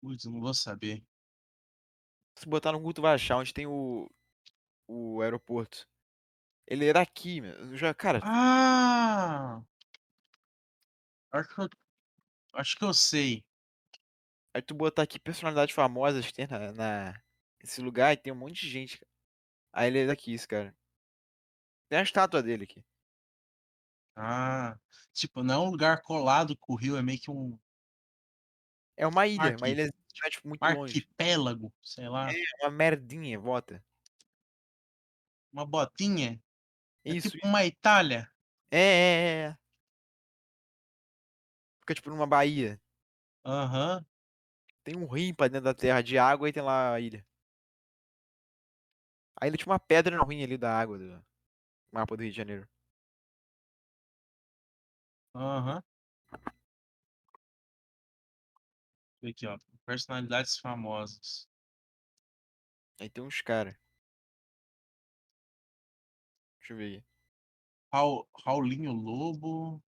Putz, não vou saber. Se botar no Google, tu vai achar onde tem o, o aeroporto. Ele era aqui, meu. Eu Já, cara, Ah! Acho que eu, acho que eu sei. aí tu botar aqui personalidades famosas que tem na, na- nesse lugar e tem um monte de gente. cara. Aí ele é daqui, esse cara. Tem a estátua dele aqui. Ah, tipo, não é um lugar colado com o rio, é meio que um É uma ilha, uma arqui- ilha é, tipo, muito longe. arquipélago, sei lá. É uma merdinha, bota. Uma botinha. É Isso. tipo uma Itália. É, é, é, é. Fica tipo numa baía. Aham. Tem um rio pra dentro da terra de água e tem lá a ilha. A ilha tinha uma pedra no rim ali da água do mapa do Rio de Janeiro. Aham. Aqui, ó. Personalidades famosas. Aí tem uns caras. Deixa eu ver aqui. Raul, Raulinho Lobo.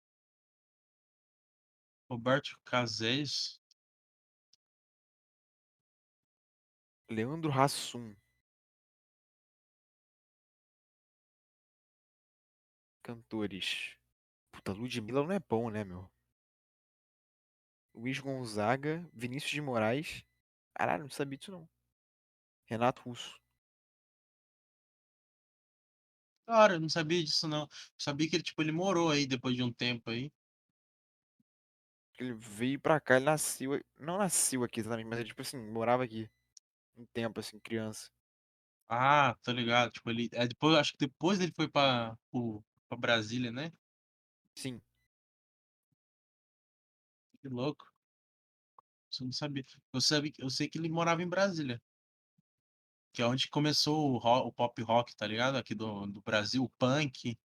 Roberto Casés. Leandro Hassum. Cantores. Puta, Ludmilla não é bom, né, meu? Luiz Gonzaga, Vinícius de Moraes. Caralho, não sabia disso não. Renato Russo. Cara, eu não sabia disso, não. Sabia que ele, tipo, ele morou aí depois de um tempo aí. Ele veio pra cá, ele nasceu. Não nasceu aqui exatamente, mas ele, tipo assim, morava aqui. Um tempo, assim, criança. Ah, tô ligado. Tipo, ele. É, depois, acho que depois ele foi pra, pro- pra Brasília, né? Sim. Que louco. Isso eu não sabia. Eu, sabia, eu sei que ele morava em Brasília. Que é onde começou o, ro- o pop rock, tá ligado? Aqui do, do Brasil, o punk.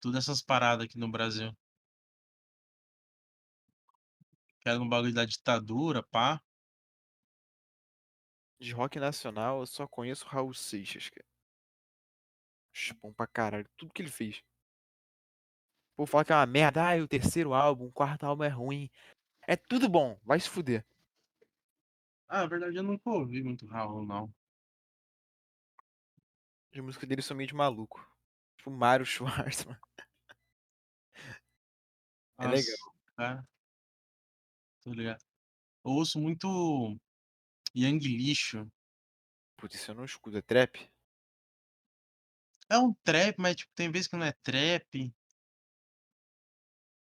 Todas essas paradas aqui no Brasil. Que era um bagulho da ditadura, pá. De rock nacional, eu só conheço Raul Seixas, cara. Bom pra caralho. Tudo que ele fez. Pô, fala que é uma merda. Ah, o terceiro álbum, o quarto álbum é ruim. É tudo bom, vai se fuder. Ah, na verdade eu nunca ouvi muito Raul, não. As músicas dele são meio de maluco. Tipo Mário Schwartzman. É legal. Cara, tô ligado. Eu ouço muito Yang Lixo. Putz, isso eu não escuto. É trap? É um trap, mas tipo, tem vezes que não é trap.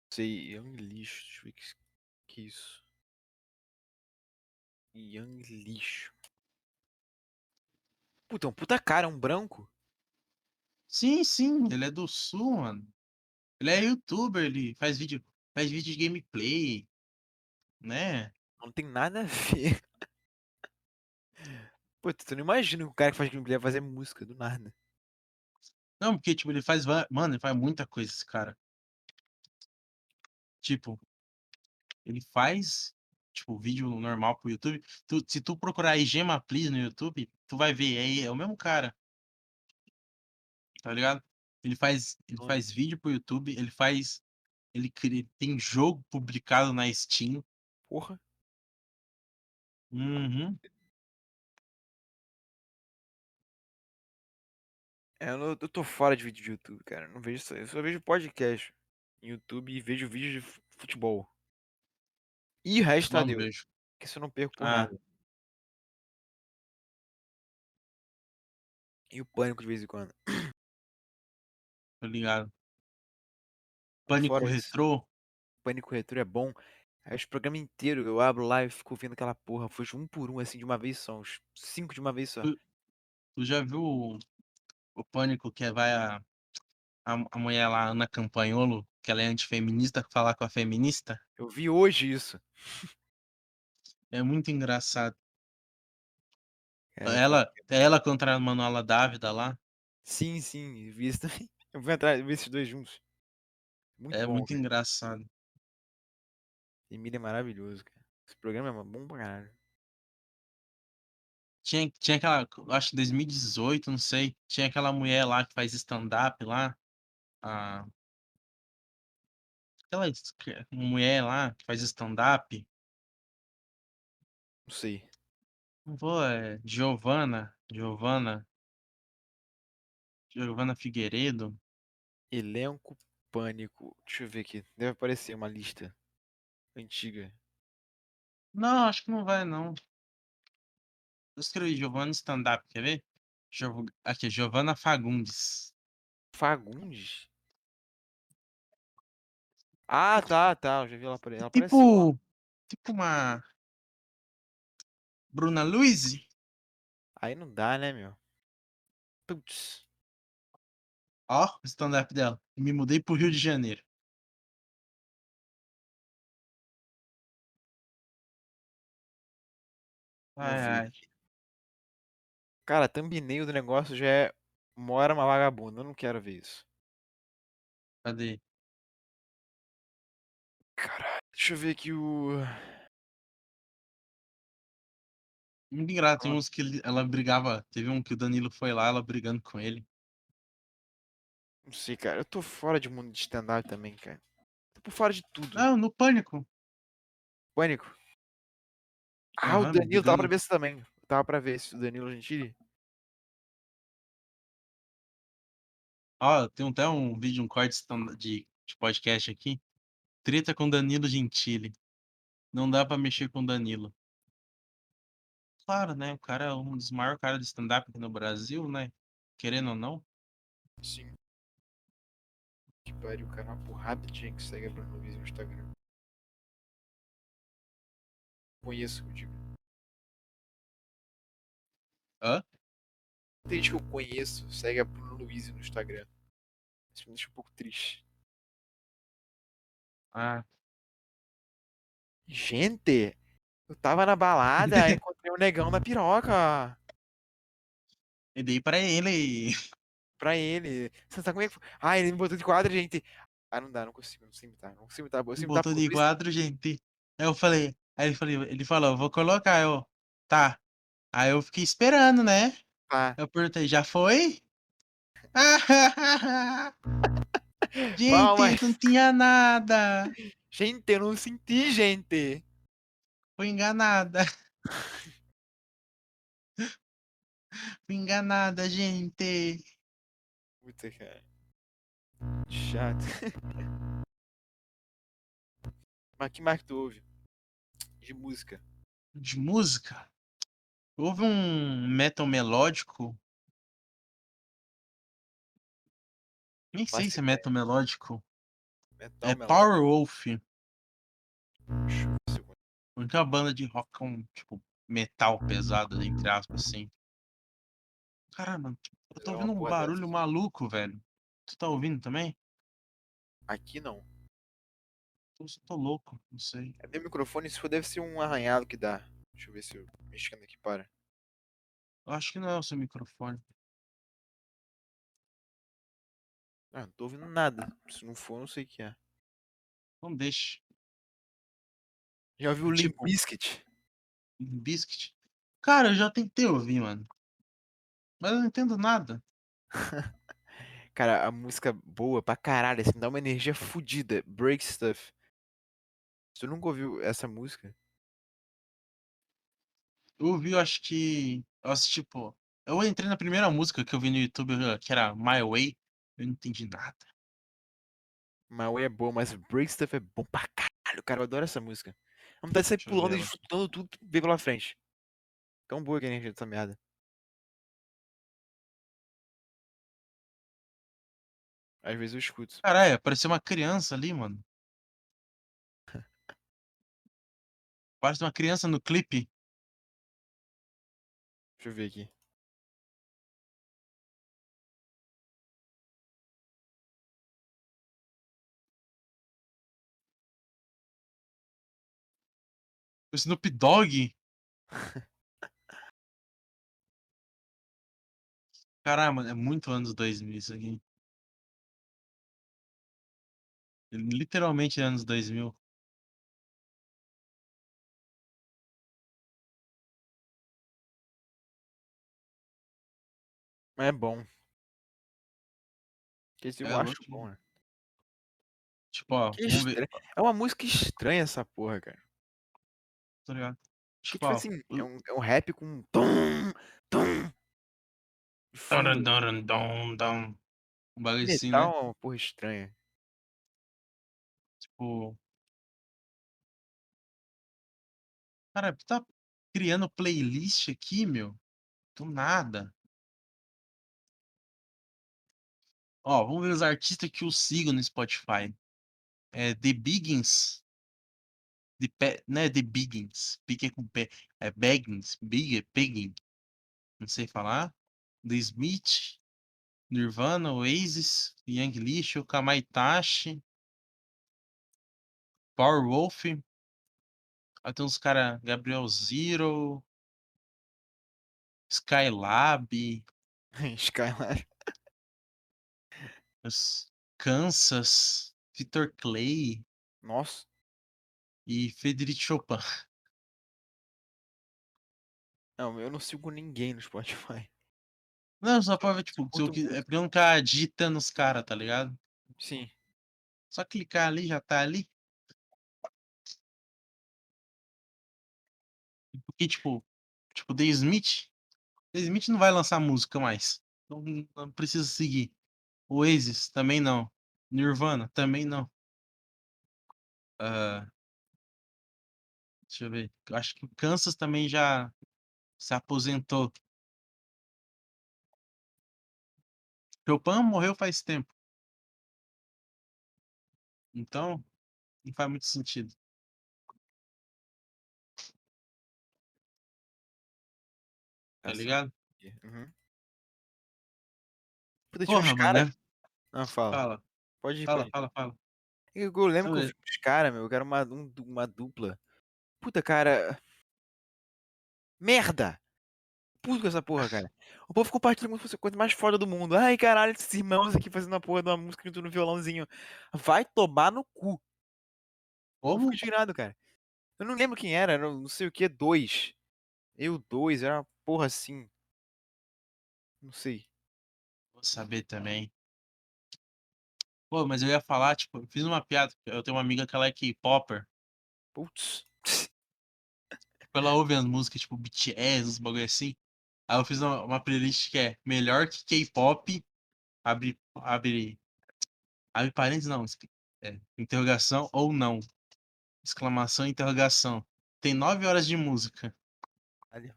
Sei, Young Lixo. Deixa eu ver que, que isso. Young Lixo. Puta, é um puta cara, é um branco. Sim, sim, ele é do sul, mano. Ele é youtuber, ele faz vídeo, faz vídeo de gameplay, né? Não tem nada a ver. Pô, tu não imagina que o cara que faz gameplay vai fazer música do nada. Não, porque, tipo, ele faz. Mano, ele faz muita coisa, esse cara. Tipo, ele faz, tipo, vídeo normal pro YouTube. Tu- se tu procurar aí Gema Please no YouTube, tu vai ver. É, é o mesmo cara. Tá ligado? Ele faz, ele faz vídeo pro YouTube, ele faz. Ele cria, tem jogo publicado na Steam. Porra. Uhum. É, eu, não- eu tô fora de vídeo de YouTube, cara. Não vejo isso. Eu só vejo podcast no YouTube e vejo vídeos de fu- futebol. E o resto Não Deus. vejo. Que isso eu não perco por Ah. nada. E o pânico de vez em quando. Tô ligado. Pânico fora isso, Retrô. Pânico Retrô é bom. Aí os programas inteiros, eu abro lá e fico vendo aquela porra. Foi um por um, assim, de uma vez só. Uns cinco de uma vez só. Tu- Tu já viu o, o Pânico que vai a, a, a mulher lá, Ana Campanholo, que ela é antifeminista, falar com a feminista? Eu vi hoje isso. É muito engraçado. Cara, ela, é ela contra a Manuela Dávida lá. Sim, sim, vi isso também. Eu vou atrás, ver esses dois juntos. Muito é bom. muito cara. engraçado. Emília é maravilhoso, cara. Esse programa é bom pra caralho. Tinha, tinha aquela, acho que 2018, não sei. Tinha aquela mulher lá que faz stand-up lá. A, aquela mulher lá que faz stand-up. Não sei. Não vou, é Giovana. Giovana. Giovana Figueiredo. Elenco Pânico. Deixa eu ver aqui. Deve aparecer uma lista antiga. Não, acho que não vai, não. Eu escrevi Giovana stand-up, quer ver? Aqui, Giovana Fagundes. Fagundes? Ah, tá, tá. Eu já vi ela aparecer. Ela apareceu lá. Tipo. Tipo uma. Bruna Luiz? Aí não dá, né, meu? Putz. Ó, o stand-up dela. Me mudei pro Rio de Janeiro. Ai, ai. Cara, thumbnail do negócio já é Mora uma vagabunda. Eu não quero ver isso. Cadê? Caralho. Deixa eu ver aqui o. Muito engraçado. Tem uns que ele- ela brigava. Teve um que o Danilo foi lá, ela brigando com ele. Não sei, cara. Eu tô fora de mundo de stand-up também, cara. Tô por fora de tudo. Não, no pânico. Pânico. Ah, o Danilo, tava pra ver isso também. Tava pra ver esse o Danilo Gentili. Ó, tem até um vídeo, um corte stand- de, de podcast aqui. Treta com Danilo Gentili. Não dá pra mexer com Danilo. Claro, né? O cara é um dos maiores caras de stand-up aqui no Brasil, né? Querendo ou não. Sim. Que pariu, cara. Uma porrada de gente que segue a Bruno Luiz no Instagram. Conheço, eu digo. Hã? Tem gente que eu conheço, segue a Bruno Luiz no Instagram. Isso me deixa um pouco triste. Ah, Gente, eu tava na balada, aí encontrei um negão da piroca. e dei pra ele. Pra ele. Você sabe como é que foi? Ah, ele me botou de quadro, gente. Ah, não dá, não consigo, não sei imitar. Não consigo imitar. Eu sei imitar Botou de quatro, gente. Aí eu falei, aí ele, falei, ele falou, vou colocar, eu, tá. Aí eu fiquei esperando, né? Tá. Eu perguntei, já foi? gente, Palmas. não tinha nada. Gente, eu não senti, gente. Fui enganada. Fui enganada, gente. Puta, cara. Chato. Mas que mais que tu ouve? De música. De música. Houve um metal melódico. Nem sei se é metal melódico. Metal, É melódico. Power Wolf. A única banda de rock com, tipo, metal pesado, entre aspas, assim. Caramba, eu tô É ouvindo um barulho dessa. maluco, velho. Tu tá ouvindo também? Aqui não. Eu tô louco, não sei. É meu microfone, isso deve ser um arranhado que dá. Deixa eu ver se eu mexendo aqui para. Eu acho que não é o seu microfone. Ah, não tô ouvindo nada. Se não for, não sei o que é. Não deixe. Já ouviu o Limp Tipo- Bizkit? Biscuit. Cara, eu já tentei ouvir, mano. Mas eu não entendo nada. Cara, a música boa pra caralho, assim, dá uma energia fodida. Break Stuff. Tu nunca ouviu essa música? Eu ouvi, eu acho que. Eu assisti, pô. Eu entrei na primeira música que eu vi no YouTube, que era My Way. Eu não entendi nada. Way é boa, mas Break Stuff é bom pra caralho, cara. Eu adoro essa música. A vontade de sair Deixa pulando e chutando tudo que vem pela frente. Tão boa que a energia dessa merda. Às vezes eu escuto. Caralho, apareceu uma criança ali, mano. Parece uma criança no clipe. Deixa eu ver aqui. O Snoop Dogg. Mano, é muito anos 2000 isso aqui. Literalmente anos 2000. Mas é bom. Esse eu É, acho bom, né? Tipo, ó, Que. É uma música estranha essa porra, cara. Tá ligado? Que, Tipo, tipo ó. assim, é um, é um rap com tum, tum. Dun, dun, dun, dun. Um bagulho assim, né? é uma porra estranha. Tipo. Cara, tu tá criando playlist aqui, meu? Do nada. Ó, vamos ver os artistas que eu sigo no Spotify. É The Biggins. The Pe... Não é The Biggins. Big é com P. É Baggins. Big Pegging. Não sei falar. The Smith. Nirvana, Oasis. Young Lixo. Kamaitachi. Power Wolf. Aí tem uns caras. Gabriel Zero. Skylab. Os Kansas. Victor Clay. Nossa. E Frederic Chopin. Não, eu não sigo ninguém no Spotify. Não, só pra ver, tipo, se eu é pra eu não ficar digitando os caras, tá ligado? Sim. Só clicar ali, já tá ali. Porque, tipo, tipo, The Smith. The Smith não vai lançar música mais. Então não- não precisa seguir. Oasis, também não. Nirvana, também não. Ah, deixa eu ver. Eu acho que o Kansas também já se aposentou. Chopin morreu faz tempo. Então, não faz muito sentido. Tá ligado? Uhum. Puta, tinha Porra, uns mano, né? Não, fala. Fala, Pode ir, fala, pode ir. fala, fala. Eu, lembro que eu vi uns caras, meu, que era uma, um uma dupla. Puta, cara. Merda! Puto com essa porra, cara. O povo compartilha como se fosse a coisa mais foda do mundo. Ai, caralho, esses irmãos aqui fazendo a porra de uma música no violãozinho. Vai tomar no cu. Eu Como? fico indignado, cara. Eu não lembro quem era, era não sei o que, dois. Eu dois, era uma porra assim. Não sei. Vou saber também. Pô, mas eu ia falar, tipo, eu fiz uma piada. Eu tenho uma amiga que ela é K-Popper. Putz. Tipo, ela ouve as músicas, tipo, BTS, uns bagulho assim. Aí eu fiz uma, uma playlist que é melhor que K-pop. Abre, abre, abre parênteses, não. É, interrogação ou não. Exclamação, interrogação. Tem nove horas de música. Ali.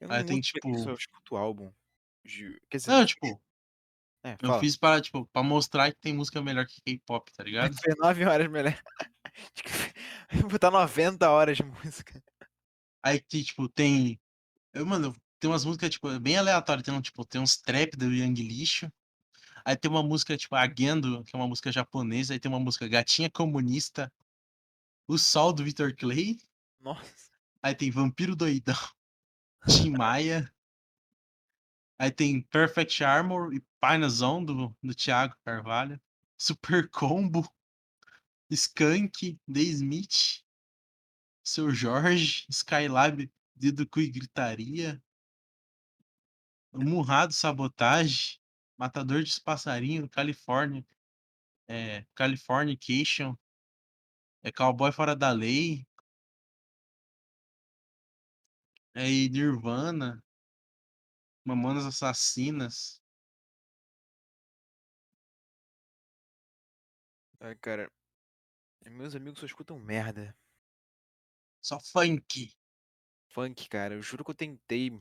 Eu Aí tem, tipo- eu escuto álbum. Quer dizer, Não, tipo, é, eu fiz pra, tipo, pra mostrar que tem música melhor que K-pop, tá ligado? 19 horas melhor. Vou botar 90 horas de música. Aí que, tipo, tem. Eu, mano, tem umas músicas, tipo, bem aleatórias. Tem, um, tipo, tem uns trap do Young Lixo. Aí tem uma música, tipo, Agendo, que é uma música japonesa, aí tem uma música Gatinha Comunista, O Sol do Victor Clay, Nossa. aí tem Vampiro Doidão, Tim Maia, aí tem Perfect Armor e Pinazon do, do Thiago Carvalho, Super Combo, Skank, The Smith, Seu Jorge, Skylab, Dedo Cu e Gritaria, Murrado Sabotagem, Matador de Passarinho, Califórnia, é, Californication, é Cowboy Fora da Lei, é Nirvana, Mamonas Assassinas. Ai, cara. Meus amigos só escutam merda. Só funk. Funk, cara. Eu juro que eu tentei.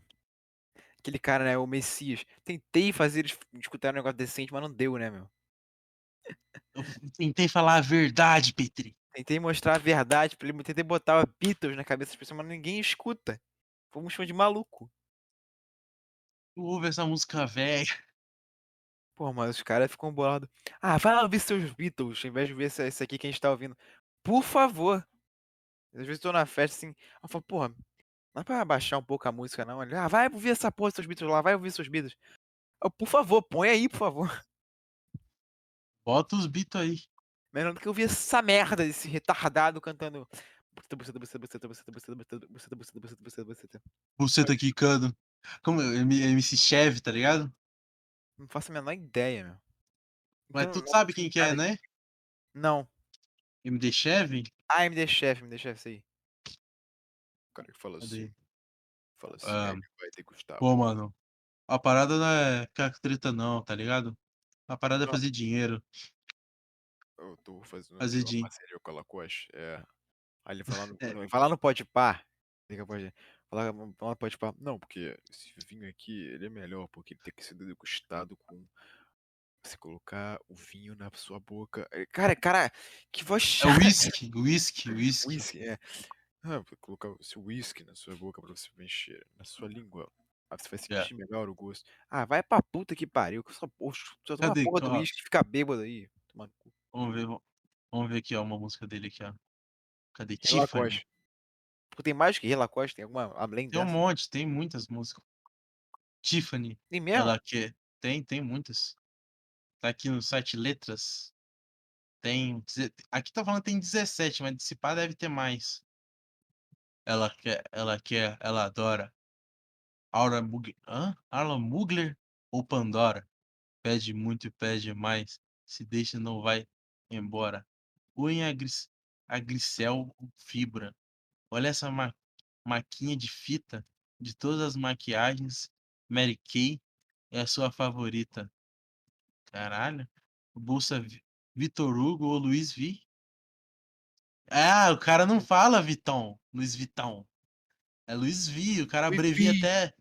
Aquele cara, né? O Messias. Tentei fazer eles escutar um negócio decente, mas não deu, né, meu? Eu tentei falar a verdade, Petri. Tentei mostrar a verdade pra ele. Tentei botar Beatles na cabeça das pessoas, mas ninguém escuta. Vamos chamar de maluco. Tu ouve essa música velha. Pô, mas os caras ficam bolados. Ah, vai lá ouvir seus Beatles, ao invés de ver esse, esse aqui que a gente tá ouvindo. Por favor. Às vezes eu tô na festa assim. Eu falo, porra, não é pra abaixar um pouco a música, não. Ele, ah, vai ouvir essa porra, seus Beatles lá, vai ouvir seus Beatles. Eu, por favor, põe aí, por favor. Bota os Beatles aí. Melhor do que ouvir essa merda desse retardado cantando. Você tá quicando. Como MC Chevy, tá ligado? Não faço a menor ideia, meu. Mas Então, tu sabe quem que é, né? Não. MD Chevy? Ah, MD Chef, MD Chef, isso aí. O cara que fala Cadê? assim. Fala assim, Ah, aí vai ter Gustavo. Pô, mano. A parada não é ficar treta, não, tá ligado? A parada é Não. fazer dinheiro. Eu tô fazendo Fazer uma din- parceria com a Lacoste. É. Aí ele vai lá no, É. vai lá no Pode Par. Liga. Vai lá, vai lá no Pode Par. Não, porque esse vinho aqui, ele é melhor, porque ele tem que ser degustado com. Você colocar o vinho na sua boca. É, Cara, cara, que voz É chata. whisky, whisky, whisky. Whisky, é. Ah, vou colocar o seu whisky na sua boca pra você mexer na sua língua. Aí você vai É. sentir melhor o gosto. Ah, vai pra puta que pariu. que Só, poxa, só toma Cadê? porra do whisky e fica bêbado aí. Vamos ver, vamos ver aqui, ó, uma música dele aqui, ó. Cadê? Tiffany. Porque tem mais que Rei Lacoste, tem alguma além Tem um dessa? monte, tem muitas músicas. Tiffany, Tem mesmo? ela quer. Tem, tem muitas. Tá aqui no site Letras. Tem. Aqui tá falando que tem 17, mas se pá deve ter mais. Ela quer, ela quer, ela adora. Aura Mugler. Hã? Arla Mugler ou Pandora? Pede muito e pede mais. Se deixa, não vai embora. Unha agricel fibra. Olha essa ma maquinha de fita de todas as maquiagens. Mary Kay é a sua favorita. Caralho. Bolsa Vi- Vitor Hugo ou Luiz Vi? Ah, o cara não fala Vitão. Luiz Vitão. É Luiz Vi. O cara abrevia Vi. até.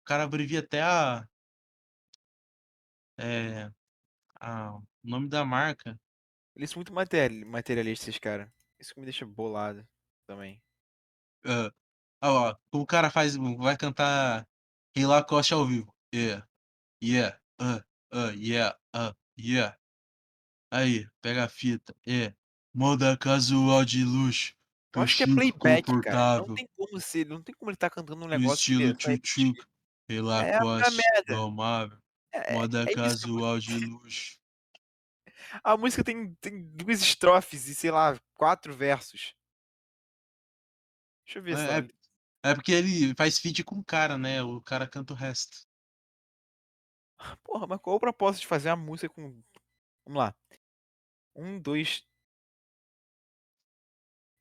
O cara abrevia até a. É. A, o nome da marca. Eles são muito materi- materialistas, esses caras. Isso que me deixa bolado também. Ah, ó, o cara faz, vai cantar Rei Lacoste ao vivo. Yeah, yeah, uh, uh, yeah, uh, yeah. Aí, pega a fita. É, moda casual de luxo. Eu acho que é playback, cara. Não tem como ser, não tem como ele tá cantando um no negócio estilo que vai tchutchuc. É a Lacoste, merda. domável. É, Moda é isso. casual de luxo. A música tem, tem duas estrofes e, sei lá, quatro versos. Deixa eu ver É, só. é, é porque ele faz feat com o cara, né? O cara canta o resto. Porra, mas qual o propósito de fazer uma música com. Vamos lá. Um, dois.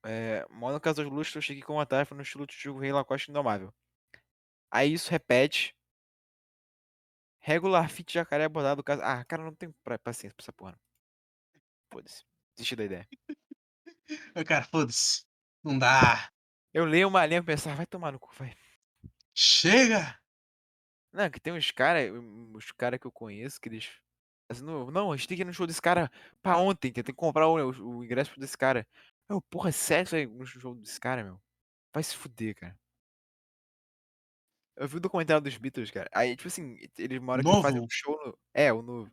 É, moda casual de luxo, eu cheguei com uma tarefa no estilo Tchugo Rei Lacoste Indomável. Aí isso repete. Regular fit jacaré bordado caso. Ah, cara, não tem paciência pra essa porra. Foda-se. Desisti da ideia. Cara, foda-se. Não dá. Eu leio uma linha e pensar, vai tomar no cu, vai. Chega! Não, que tem uns caras, os caras que eu conheço, que eles. assim, não, não, a gente tem que ir no show desse cara pra ontem, tem que comprar o, o, o ingresso desse cara. Eu, porra, é sério isso aí no show desse cara, meu? Vai se fuder, cara. Eu vi o documentário dos Beatles, cara. Aí, tipo assim, eles hora que fazem um show no. É, o novo.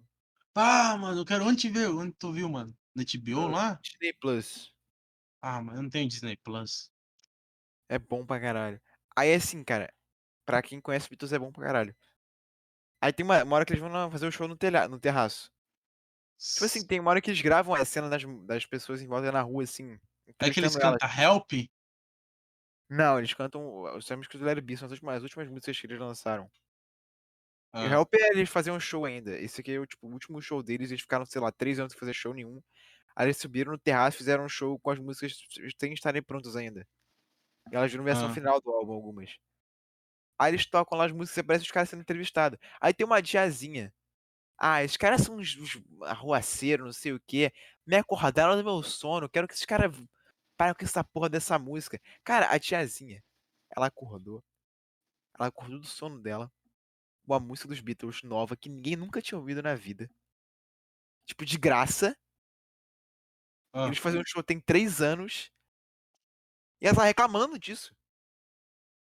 Ah, mano, eu quero onde te ver? Onde tu viu, mano? Na HBO No lá? Disney Plus. Ah, mas eu não tenho Disney Plus. É bom pra caralho. Aí assim, cara, pra quem conhece Beatles é bom pra caralho. Aí tem uma, uma hora que eles vão fazer o show no, telha, no terraço. Tipo assim, tem uma hora que eles gravam a cena das, das pessoas em volta na rua, assim. É que eles cantam Help? Não, eles cantam os músicas do Larry B, são as últimas, as últimas músicas que eles lançaram. E o Ah, Help é eles faziam um show ainda. Esse aqui é o, tipo, o último show deles, eles ficaram, sei lá, três anos sem fazer show nenhum. Aí eles subiram no terraço, fizeram um show com as músicas sem estarem prontas ainda. Elas viram versão Ah. final do álbum, algumas. Aí eles tocam lá as músicas e parece os caras sendo entrevistados. Aí tem uma tiazinha. Ah, esses caras são uns, uns arruaceiros, não sei o quê. Me acordaram do meu sono. Quero que esses caras parem com essa porra dessa música. Cara, a tiazinha, ela acordou. Ela acordou do sono dela. Uma música dos Beatles nova que ninguém nunca tinha ouvido na vida. Tipo, de graça. ah. Eles faziam um show tem três anos. E ela tá reclamando disso.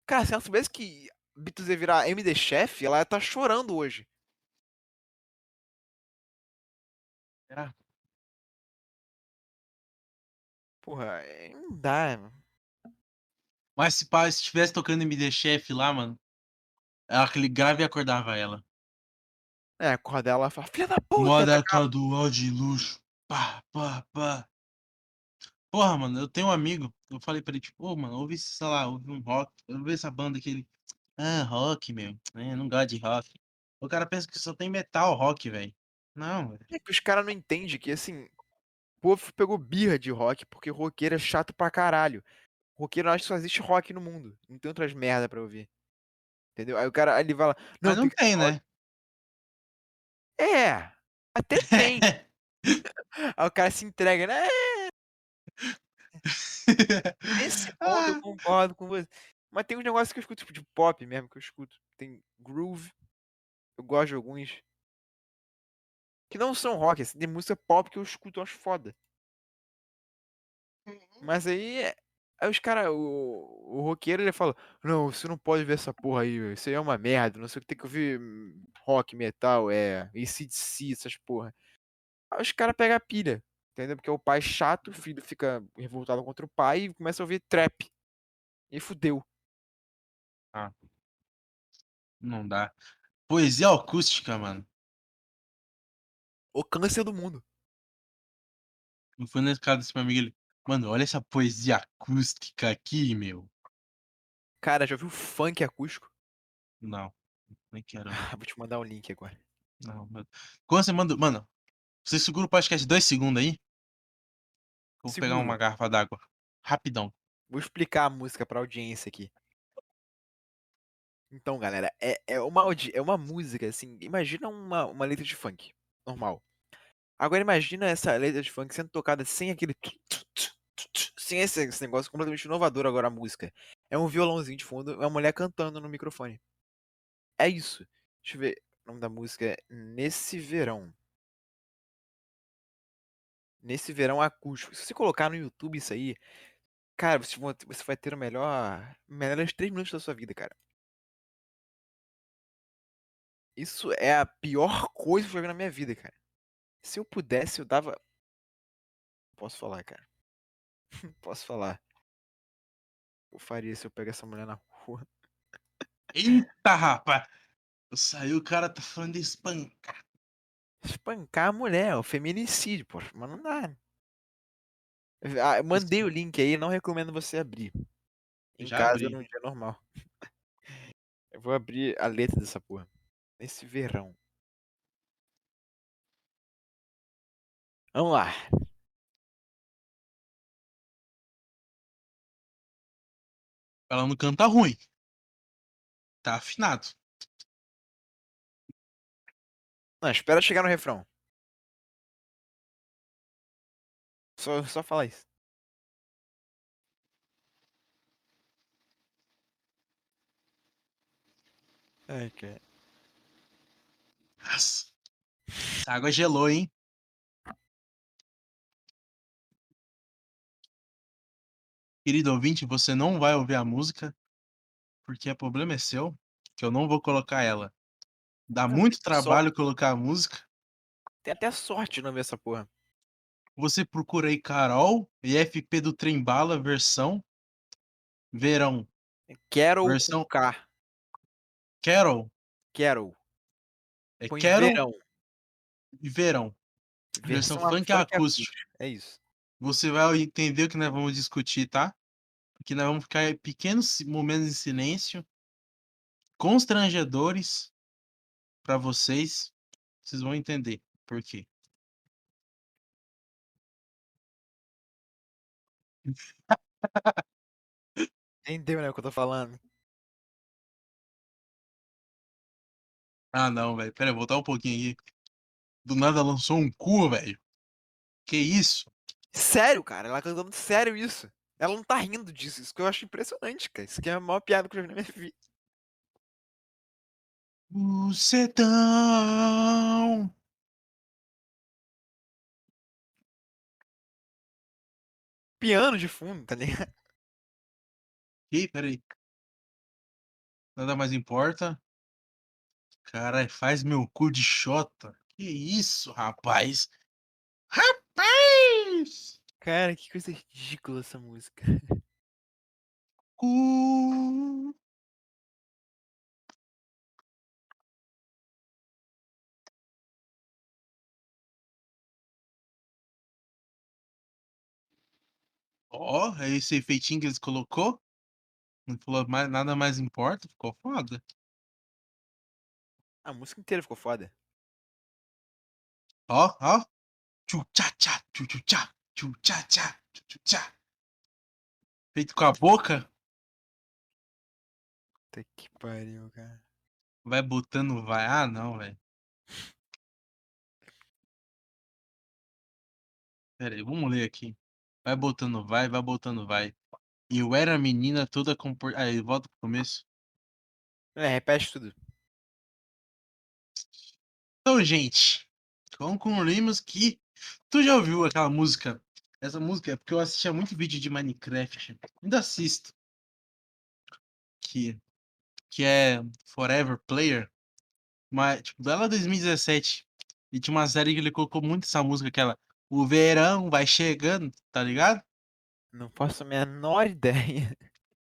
Cara, se ela soubesse que Beatles ia virar MD Chef, ela ia tá chorando hoje. Será? Porra, é, não dá. mano. Mas se pá, se tivesse tocando MD Chef lá, mano, aquele grave acordava ela. É, acorda ela e fala, filha da puta! Moda tá casual de luxo. Pá, pá, pá. Porra, mano, eu tenho um amigo. Eu falei pra ele, tipo, ô, mano, ouve, esse, sei lá, ouve um rock. Ouve essa banda que ele. Ah, rock, meu. É, não gosto de rock. O cara pensa que só tem metal rock, velho. Não, velho. É que os caras não entendem que, assim, o povo pegou birra de rock porque roqueiro é chato pra caralho. Roqueiro acha que só existe rock no mundo. Não tem outras merda pra ouvir. Entendeu? Aí o cara, aí ele fala, não, Mas não tem, rock. né? É, até tem. Aí o cara se entrega, né? Nesse ponto eu Ah, concordo com você. Mas tem uns negócios que eu escuto, tipo, de pop mesmo, que eu escuto. Tem groove, eu gosto de alguns. Que não são rock, assim, tem música pop que eu escuto, eu acho foda. Mas aí, é- aí os caras, o, o roqueiro, ele fala, não, você não pode ver essa porra aí, isso aí é uma merda, não sei o que, tem que ouvir hum, rock, metal, é, ACDC, essas porra. Aí os caras pegam a pilha, entendeu? Porque o pai é chato, o filho fica revoltado contra o pai e começa a ouvir trap. E fudeu. não dá. Poesia acústica, mano. O câncer do mundo. Eu fui nesse cara desse meu amigo, ele. Mano, olha essa poesia acústica aqui, meu. Cara, já ouviu funk acústico? Não, nem quero. Ah, vou te mandar um link agora. Não, mano. Quando você manda. Mano, você segura o podcast dois segundos aí? Vou pegar uma garrafa d'água. Rapidão. Vou explicar a música pra audiência aqui. Então, galera, é, é, uma, é uma música, assim, imagina uma, uma letra de funk, normal. Agora imagina essa letra de funk sendo tocada sem aquele... Sem esse, esse negócio completamente inovador agora a música. É um violãozinho de fundo, é uma mulher cantando no microfone. É isso. Deixa eu ver, o nome da música é Nesse Verão. Nesse Verão Acústico. Se você colocar no YouTube isso aí, cara, você, você vai ter o melhor... Melhores 3 minutos da sua vida, cara. Isso é a pior coisa que eu vi na minha vida, cara. Se eu pudesse, eu dava. Posso falar, cara. Posso falar. Eu faria se eu pegar essa mulher na rua. Eita, rapaz! Saiu, o cara tá falando de espancar. Espancar a mulher, o feminicídio, pô. Mas não dá. Ah, eu mandei o link aí, não recomendo você abrir. Em Já casa abri. num dia normal. Eu vou abrir a letra dessa porra. Nesse verão. Vamos lá. Ela não canta ruim. Tá afinado. Não, espera chegar no refrão. Só, só falar isso. Ai, cara. Nossa. Essa água gelou, hein? Querido ouvinte, você não vai ouvir a música, porque o problema é seu. que eu não vou colocar ela. Dá muito trabalho colocar a música. Tem até sorte não ver essa porra. Você procura aí Carol e FP do Trembala versão verão. Quero com Versão K. Carol. Quero. É Põe Carol verão. e verão. Versão Versão a funk acústico. É isso. Você vai entender o que nós vamos discutir, tá? Porque nós vamos ficar em pequenos momentos em silêncio, constrangedores para vocês. Vocês vão entender por quê. Entendeu, né, o que eu tô falando? Ah, não, velho. Pera aí, voltar um pouquinho aqui. Do nada lançou um cu, velho. Que isso? Sério, cara, ela cantando sério isso. Ela não tá rindo disso, isso que eu acho impressionante, cara. Isso aqui é a maior piada que eu já vi na minha vida. O sertão. Piano de fundo, tá ligado? Ih, peraí. Nada mais importa. Caralho, faz meu cu de xota. Que isso, rapaz? Rapaz! Cara, que coisa ridícula essa música. Cu. Ó, é esse efeitinho que eles colocou. Não falou mais, nada mais importa, ficou foda. A música inteira ficou foda. Ó, ó. Tchu tchá tchá, tchu tchu tchá, tchu tchá tchá, tchu tchu tchá. Feito com a boca, Puta que pariu, cara. vai botando, vai. Ah, não, velho. Pera aí, vamos ler aqui. Vai botando, vai, vai botando, vai. E eu era menina toda compor... Aí, volta pro começo. É, repete tudo. Então, gente, concluímos que tu já ouviu aquela música? Essa música é porque eu assistia muito vídeo de Minecraft. Ainda assisto. Que, que é Forever Player. Mas, tipo, dela 2017. E tinha uma série que ele colocou muito essa música, aquela. O verão vai chegando, tá ligado? Não faço a menor ideia.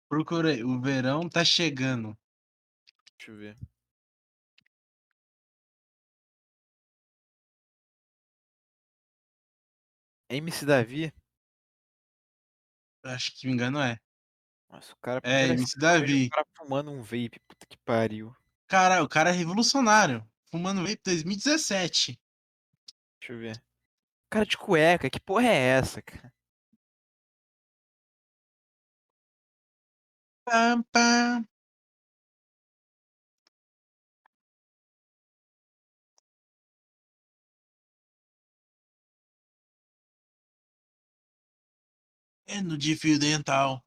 Procurei. O verão tá chegando. Deixa eu ver. MC Davi? Acho que me engano é. Nossa, o cara É, MC Davi. O cara fumando um vape, puta que pariu. Cara, o cara é revolucionário. Fumando vape 2017. Deixa eu ver. Cara de cueca, que porra é essa, cara? Pam, pam. É no de fio dental.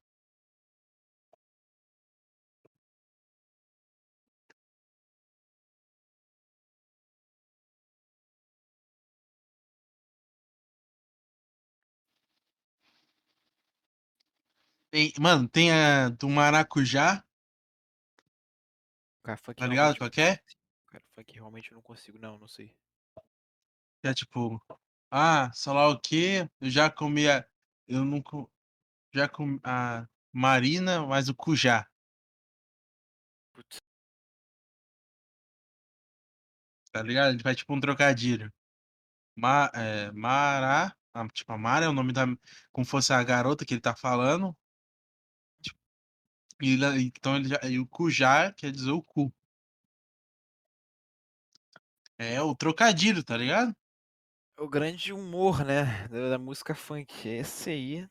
Tem, mano, tem a do maracujá, Cara, funk tá ligado realmente qual que é? Cara, funk realmente eu não consigo, não, não sei. Que é tipo, ah, sei lá o que, eu já comi a, eu nunca, já comi a Marina, mas o Cujá, Putz, tá ligado? A gente vai tipo um trocadilho. Ma, é, Mará, ah, tipo, a Mara é o nome da, como fosse a garota que ele tá falando. E então ele já, e o Cujá quer dizer o cu. É o trocadilho, tá ligado? o grande humor, né? Da, da música funk. Esse aí.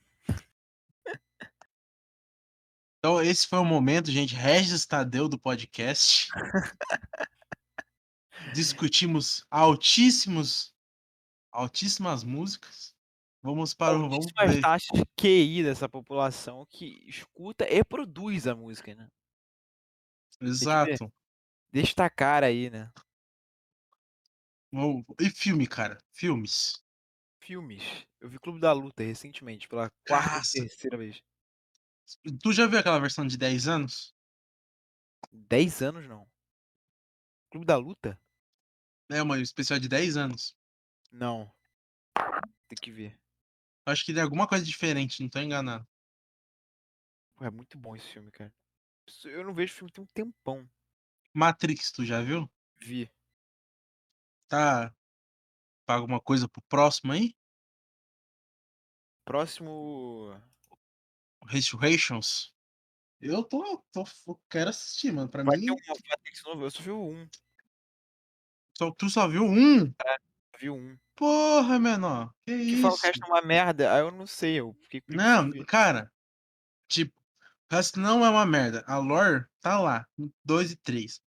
Então esse foi o momento, gente. Regis Tadeu do podcast. Discutimos altíssimos, altíssimas músicas. Vamos para o. Vamos ver. taxas de QI dessa população que escuta e produz a música, né? Exato. Destacar aí, né? E filme, cara? Filmes. Filmes. Eu vi Clube da Luta recentemente, pela quarta Caça. terceira vez. Tu já viu aquela versão de 10 anos? 10 anos não. Clube da Luta? É uma especial de 10 anos. Não. Tem que ver. Acho que é alguma coisa diferente, não tô enganado. Pô, é muito bom esse filme, cara. Eu não vejo filme tem um tempão. Matrix, tu já viu? Vi. Tá. Paga alguma coisa pro próximo aí? Próximo. Resurrections? Eu tô, tô. eu Quero assistir, mano. Pra Vai mim. ter um Matrix novo. Eu só vi o 1. Só, tu só viu um? Vi 1. Porra, menor. Que Que fala isso? que o resto é uma merda. Aí eu não sei. Eu fiquei com Não, cara. Tipo, o resto não é uma merda. A lore tá lá. 2 e 3.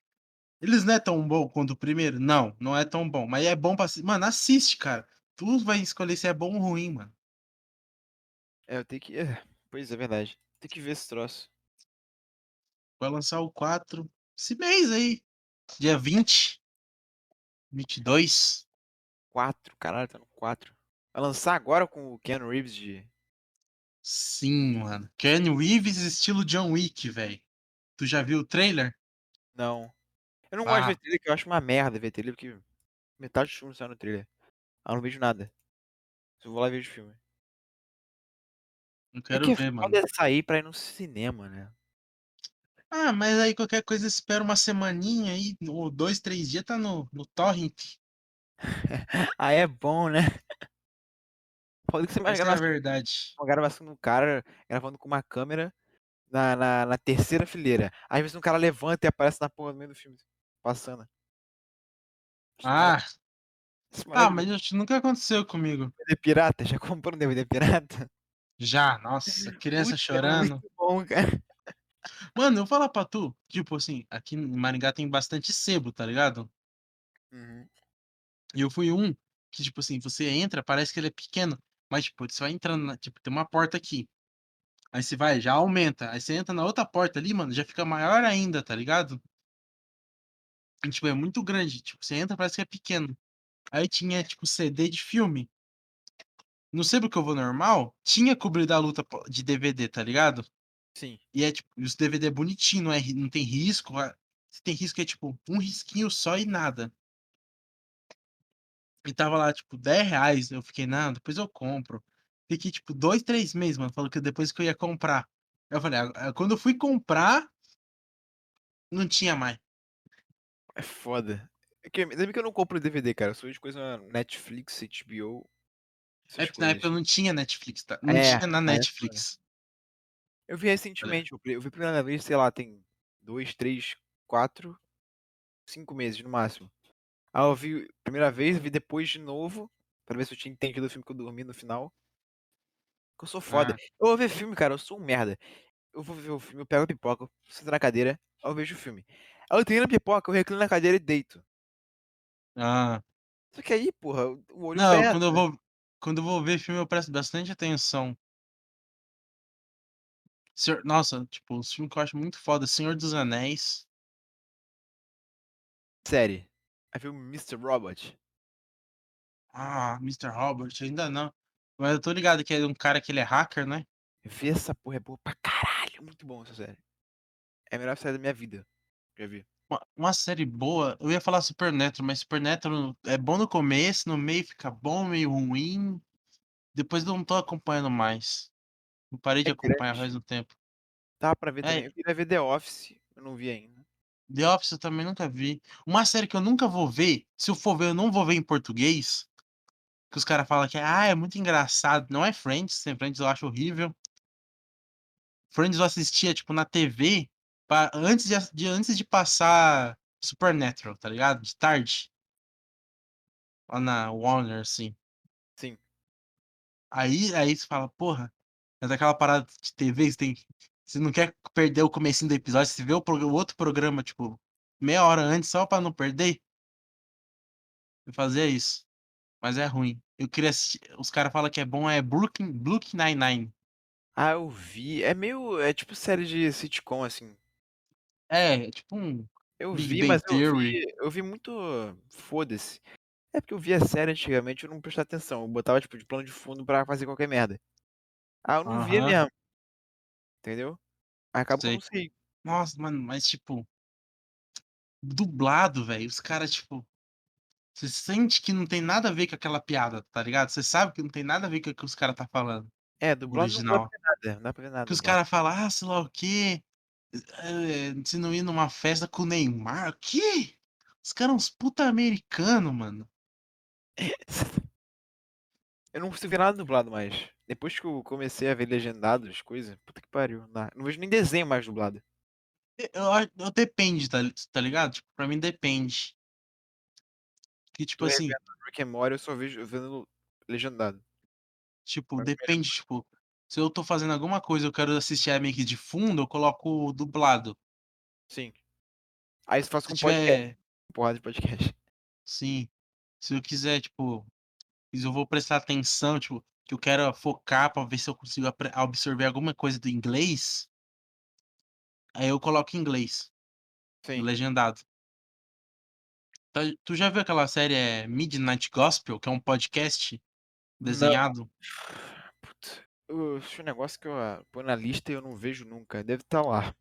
Eles não é tão bom quanto o primeiro? Não, não é tão bom. Mas é bom pra. Mano, assiste, cara. Tu vai escolher se é bom ou ruim, mano. É, eu tenho que. é, Pois é, verdade. Tem que ver esse troço. Vai lançar o 4 esse mês aí. Dia 20. 22. 4, caralho, tá no 4. Vai lançar agora com o Keanu Reeves de. Sim, mano. Keanu Reeves estilo John Wick, velho. Tu já viu o trailer? Não. Eu não gosto de Ah. ver trailer, que eu acho uma merda ver trailer, porque metade dos filmes sai no trailer. Ah, eu não vejo nada. Se eu vou lá e vejo filme. Não É quero que ver, mano. foda é sair pra ir no cinema, né? Ah, mas aí qualquer coisa espera uma semaninha aí, ou dois, três dias, tá no, no torrent. Ah, é bom, né? Que você vai Essa é verdade. uma gravação do cara gravando com uma câmera na, na, na terceira fileira. Às vezes um cara levanta e aparece na porra no meio do filme, passando. Ah, ah, mas isso nunca aconteceu comigo. DVD pirata? Já comprou um DVD pirata? Já, nossa, criança é chorando. muito bom, cara. Mano, eu vou falar pra tu, tipo assim, aqui em Maringá tem bastante sebo, tá ligado? Uhum. E eu fui um que, tipo assim, você entra, parece que ele é pequeno, mas, tipo, você vai entrando, na- tipo, tem uma porta aqui. Aí você vai, já aumenta. Aí você entra na outra porta ali, mano, já fica maior ainda, tá ligado? E, tipo, é muito grande. Tipo, você entra, parece que é pequeno. Aí tinha, tipo, CD de filme. No Sebo que eu vou normal, tinha Clube da Luta de DVD, tá ligado? Sim. E é, tipo, os DVD é bonitinho, não, é, não tem risco. Se tem risco, é, tipo, um risquinho só e nada. E tava lá, tipo, 10 reais. Eu fiquei, não, depois eu compro. Fiquei, tipo, dois, três meses, mano. Falou que depois que eu ia comprar. Eu falei, "Ah, ah, quando eu fui comprar, não tinha mais. É foda. É que, que eu não compro DVD, cara. Eu sou de coisa Netflix, HBO. É porque na época coisas. não tinha Netflix, tá? Não É, tinha na aí é Netflix. Eu vi recentemente, eu vi eu vi a primeira vez, sei lá, tem dois, três, quatro, cinco meses no máximo. Aí eu vi a primeira vez, vi depois de novo, pra ver se eu tinha entendido o filme que eu dormi no final. Que eu sou foda. Ah, Eu vou ver filme, cara, eu sou um merda. Eu vou ver o filme, eu pego a pipoca, sento na cadeira, aí eu vejo o filme. Aí eu termino a pipoca, eu reclino na cadeira e deito. ah. Só que aí, porra, o olho Não, quando eu vou. Quando eu vou ver filme, eu presto bastante atenção. Senhor- Nossa, tipo, os filmes que eu acho muito foda, Senhor dos Anéis. Série. Aí viu Mr. Robot. Ah, Mr. Robert, ainda não. Mas eu tô ligado que é um cara que ele é hacker, né? Vê essa porra, é boa pra caralho. Muito bom essa série. É a melhor série da minha vida. Já vi. Uma, uma série boa. Eu ia falar Supernatural, mas Supernatural é bom no começo, no meio fica bom, meio ruim. Depois eu não tô acompanhando mais. Eu parei de É acompanhar grande. faz um tempo. Dá pra ver É, também. Eu queria ver The Office. Eu não vi ainda. The Office eu também nunca vi. Uma série que eu nunca vou ver, se eu for ver, eu não vou ver em português. Que os caras falam que ah, é muito engraçado. Não é Friends, tem Friends eu acho horrível. Friends eu assistia, tipo, na TV, pa- antes, de, de- antes de passar Supernatural, tá ligado? De tarde. Lá na Warner, assim. Sim. Aí, aí você fala, porra, é daquela parada de TV, você tem. Você não quer perder o comecinho do episódio, você vê o, pro- o outro programa, tipo, meia hora antes, só pra não perder. Eu fazia isso. Mas é ruim. Eu queria assistir. Os caras falam que é bom, é Brooklyn, Brooklyn Nine-Nine. Ah, eu vi. É meio. É tipo série de sitcom, assim. É, é tipo um Eu Big vi, Bang mas eu vi. Eu vi muito. Foda-se. É porque eu via série antigamente eu não prestava atenção. Eu botava, tipo, de plano de fundo pra fazer qualquer merda. Ah, eu não via Aham, mesmo. Entendeu? Aí acaba que eu sei. não sei. Nossa, mano, mas tipo. dublado, velho, os caras, tipo. Você sente que não tem nada a ver com aquela piada, tá ligado? Você sabe que não tem nada a ver com o que os caras tá falando. É, dublado não dá pra original. ver nada, não dá pra ver nada Que os caras falam, ah, sei lá o quê. eh, se não ir numa festa com o Neymar. O quê? Os caras uns puta americano, mano. Eu não consigo ver nada dublado mais. Depois que eu comecei a ver legendado as coisas, puta que pariu. Não, não vejo nem desenho mais dublado. Eu, eu depende, tá, tá ligado? Tipo, pra mim depende. Que tipo Tô assim, revendo Rick and Morty, eu só vejo vendo legendado. tipo, é depende, tipo, se eu tô fazendo alguma coisa, eu quero assistir a que de fundo, eu coloco dublado. Sim. Aí você faz Se com podcast, tiver, porrada de podcast. sim, se eu quiser, tipo, se eu vou prestar atenção, tipo, que eu quero focar pra ver se eu consigo absorver alguma coisa do inglês, aí eu coloco em inglês, Sim. legendado. Tá- Tu já viu aquela série é, Midnight Gospel, que é um podcast desenhado? Eu acho um negócio que eu ah, ponho na lista e eu não vejo nunca. Deve estar lá.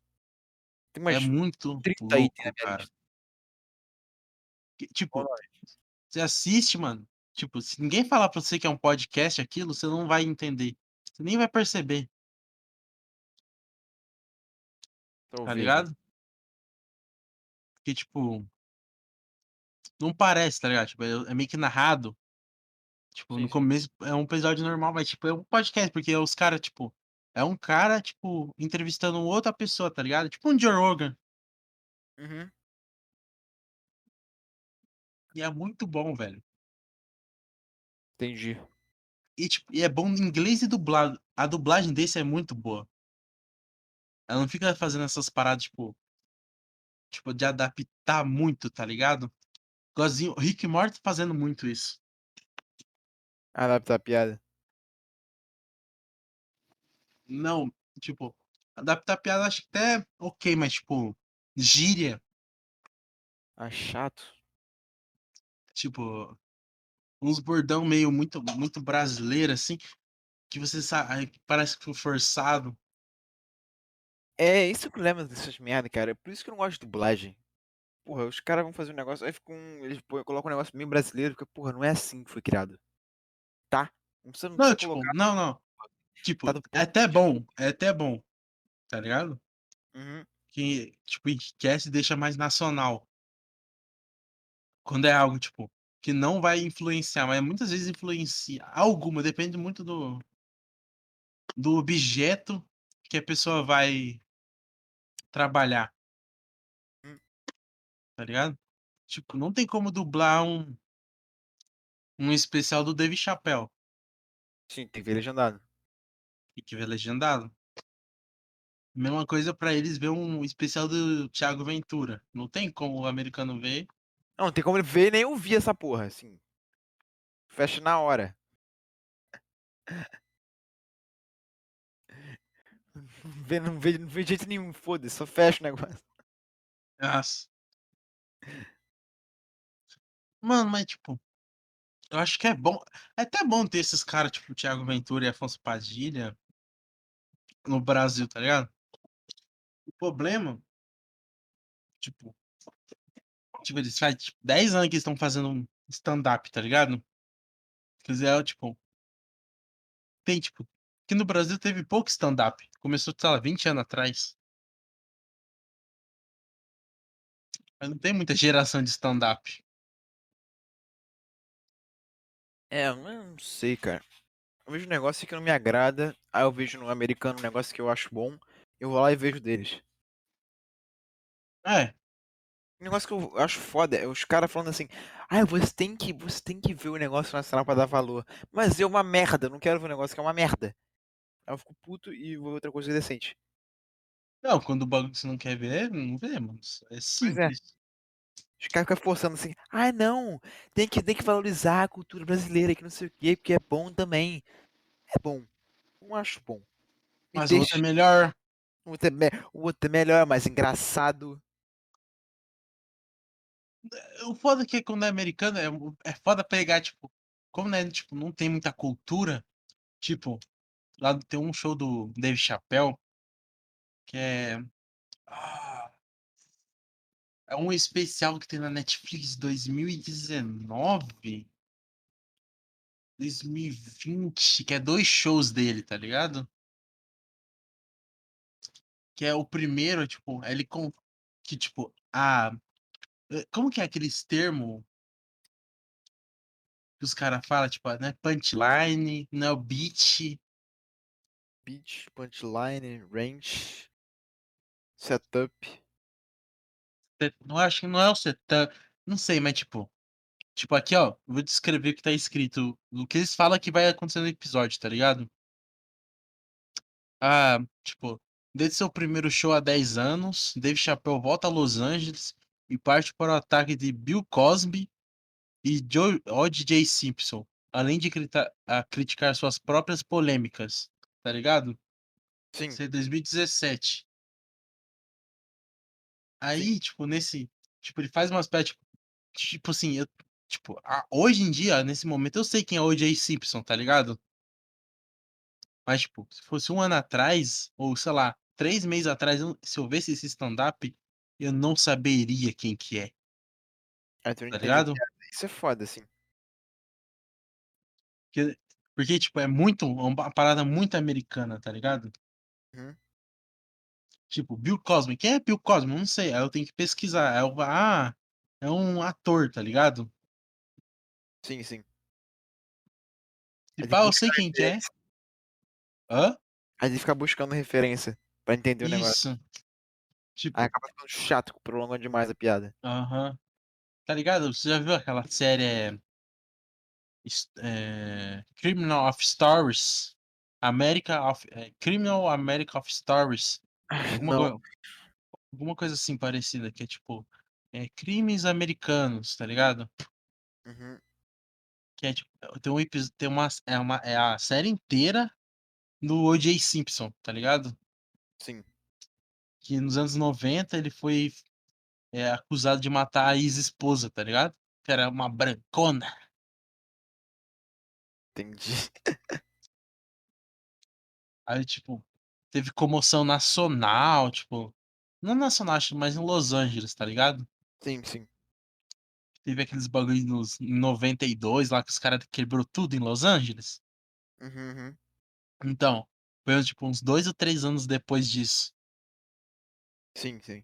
Tem É umas muito 30 itens na louco, minha cara. Que, tipo, você assiste, mano. Tipo, se ninguém falar pra você que é um podcast aquilo, você não vai entender. Você nem vai perceber, tá Talvez, né? ligado? Porque, tipo, não parece, tá ligado? Tipo, é, é meio que narrado. Tipo, Sim, no sim. começo é um episódio normal, mas, tipo, é um podcast, porque os caras, tipo, é um cara, tipo, entrevistando outra pessoa, tá ligado? Tipo um Joe Rogan. Uhum. E é muito bom, velho. Entendi. E, tipo, e é bom em inglês e dublado. A dublagem desse é muito boa. Ela não fica fazendo essas paradas, tipo. Tipo, de adaptar muito, tá ligado? Igualzinho, o Rick Morty fazendo muito isso. Adaptar a piada. Não, tipo, adaptar piada acho que até ok, mas, tipo, gíria, Ah, chato. tipo, uns bordão meio muito, muito brasileiro, assim, que você sabe, parece que foi forçado. É, esse é o problema dessas merda, cara. Por isso que eu não gosto de dublagem. Porra, os caras vão fazer um negócio, aí ficam. Eles põem- colocam um negócio meio brasileiro, porque, porra, não é assim que foi criado. Tá? Não precisa, não Não, tipo, colocar. não, não. Tipo, Tá é até bom, é até bom, tá ligado? Uhum. Que, tipo, enriquece e deixa mais nacional. Quando é algo, tipo, que não vai influenciar, mas muitas vezes influencia. Alguma, depende muito do, do objeto que a pessoa vai trabalhar, Hum. tá ligado? Tipo, não tem como dublar um, um especial do Dave Chappelle Sim, tem que ver legendado. e que ver legendado. Mesma coisa pra eles ver um especial do Thiago Ventura. Não tem como o americano ver. Não, não tem como ver nem ouvir essa porra, assim. Fecha na hora. Não vê, não vê, não vê jeito nenhum, foda-se, só fecha o negócio. Nossa. Mano, mas tipo, eu acho que é bom. É até bom ter esses caras, tipo, Thiago Ventura e Afonso Padilha no Brasil, tá ligado? O problema, tipo, tipo eles fazem tipo, 10 anos que estão fazendo um stand-up, tá ligado? Quer dizer, é, tipo, tem, tipo, aqui no Brasil teve pouco stand-up. Começou, sei lá, 20 anos atrás. Mas não tem muita geração de stand-up. É, eu não sei, cara. Eu vejo um negócio que não me agrada, aí eu vejo no americano um negócio que eu acho bom, eu vou lá e vejo deles. É, Um negócio que eu acho foda é os caras falando assim, ah, você tem que, você tem que ver o negócio nacional pra dar valor. Mas é uma merda, não quero ver um negócio que é uma merda. Aí eu fico puto e vou ver outra coisa decente. não, quando o bagulho que você não quer ver, não vê, mano. É é. simples. Os caras ficam forçando assim, ah não, tem que, tem que valorizar a cultura brasileira, que não sei o quê, porque é bom também. É bom. Não acho bom. Me Mas o outro deixa. é melhor. O outro é, me- o outro é melhor, mais engraçado. O foda é que quando é americano é, é foda pegar, tipo, como né, tipo, não tem muita cultura, tipo, lá tem um show do Dave Chappelle que é. Ah, É um especial que tem na Netflix 2019? 2020, que é dois shows dele, tá ligado? Que é o primeiro, tipo, ele com. Que, tipo, a. eh, Como que é aqueles termos que os caras falam, tipo, né? Punchline, não é o beat. Beat, punchline, range, setup. set- Não acho que não é o setup. Não sei, mas tipo. Tipo, aqui, ó. Vou descrever o que tá escrito. O que eles falam que vai acontecer no episódio, tá ligado? Ah, tipo, desde seu primeiro show há 10 anos, Dave Chappelle volta a Los Angeles e parte para o ataque de Bill Cosby e O.J. Simpson, além de crita- a criticar suas próprias polêmicas, tá ligado? Sim, Isso é 2017. Aí, tipo, nesse. Tipo, ele faz umas peças, tipo, tipo assim, eu, tipo, a- hoje em dia, nesse momento, eu sei quem é O.J. Simpson, tá ligado? Mas, tipo, se fosse um ano atrás, ou sei lá, três meses atrás, se eu visse esse stand-up, eu não saberia quem que é, não tá ligado? piada. Isso é foda, assim. Porque, porque, tipo, é muito, é uma parada muito americana, tá ligado? Uhum. Tipo, Bill Cosby, quem é Bill Cosby? Eu não sei, aí eu tenho que pesquisar. Aí eu, ah, é um ator, tá ligado? Sim, sim. Aí pá, eu sei quem que é. Hã? Aí ele fica buscando referência pra entender o negócio. Isso. Tipo, Aí acaba ficando chato, prolongando demais a piada. aham. Tá ligado? Você já viu aquela série é, Criminal of Stories? America of, é, Criminal America of Stories. Alguma, Não. co- alguma coisa assim parecida, que é tipo é, crimes americanos, tá ligado? Uhum. Que é tipo, tem um tem uma, é uma, é a série inteira do O.J. Simpson, tá ligado? Sim, Que nos anos 90 ele foi é, acusado de matar a ex-esposa, tá ligado? Que era uma brancona. entendi. Aí, tipo, teve comoção nacional, tipo, não nacional, acho, mas em Los Angeles, tá ligado? Sim, sim. Teve aqueles bagulhos nos, em 92 lá que os caras quebrou tudo em Los Angeles. Uhum, uhum. Então, foi tipo uns dois ou três anos depois disso. Sim, sim.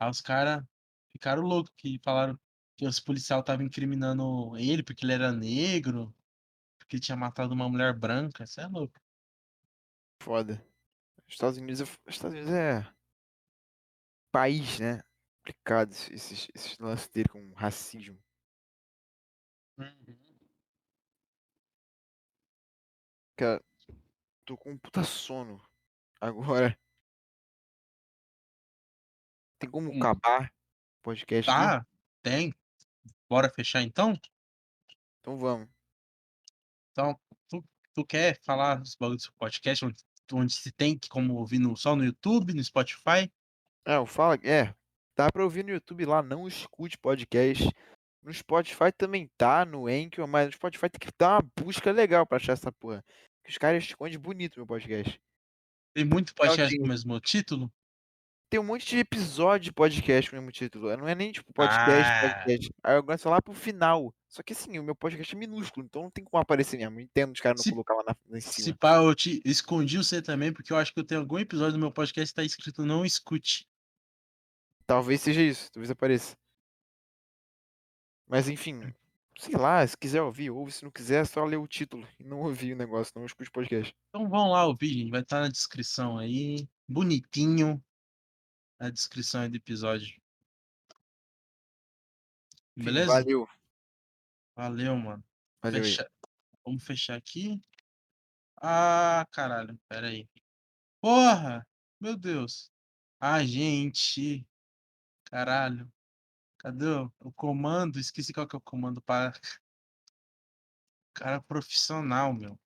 Aí os caras ficaram loucos, que falaram que os policiais estavam incriminando ele porque ele era negro, porque ele tinha matado uma mulher branca. Isso é louco. Foda. Estados Unidos é, Estados Unidos é país, né? Complicado esse- esses, esses lances dele com racismo. Cara, tô com um puta sono agora. Tem como Hum. acabar o podcast aqui? Tá, tem. Bora fechar então? Então vamos. Então, tu, tu quer falar os bagulhos do podcast, onde, onde se tem como ouvir no, só no YouTube, no Spotify? É, o Fala. É, dá pra ouvir no YouTube lá, não escute podcast. No Spotify também tá, no Anchor, mas no Spotify tem que dar uma busca legal pra achar essa porra. Que os caras escondem bonito meu podcast. Tem muito Então, podcast assim, com o mesmo título? Tem um monte de episódio de podcast com o mesmo título. Não é nem tipo podcast, Ah. podcast. Aí eu gosto lá pro final. Só que assim, o meu podcast é minúsculo, então não tem como aparecer mesmo. Entendo os caras não colocar lá, na- em Se cima. pá, eu te escondi você também, porque eu acho que eu tenho algum episódio do meu podcast que tá escrito não escute. Talvez seja isso, talvez apareça. Mas enfim, sei lá, se quiser ouvir, ouve. Se não quiser, é só ler o título e não ouvir o negócio, não escute podcast. Então vão lá ouvir, gente. Vai estar na descrição aí. Bonitinho. A descrição aí do episódio. Beleza? Valeu. Valeu, mano. Valeu. Fecha- Vamos fechar aqui. Ah, caralho. Pera aí. Porra! Meu Deus. Ah, gente. Caralho. Cadê o comando? Esqueci qual que é o comando para. Cara profissional, meu.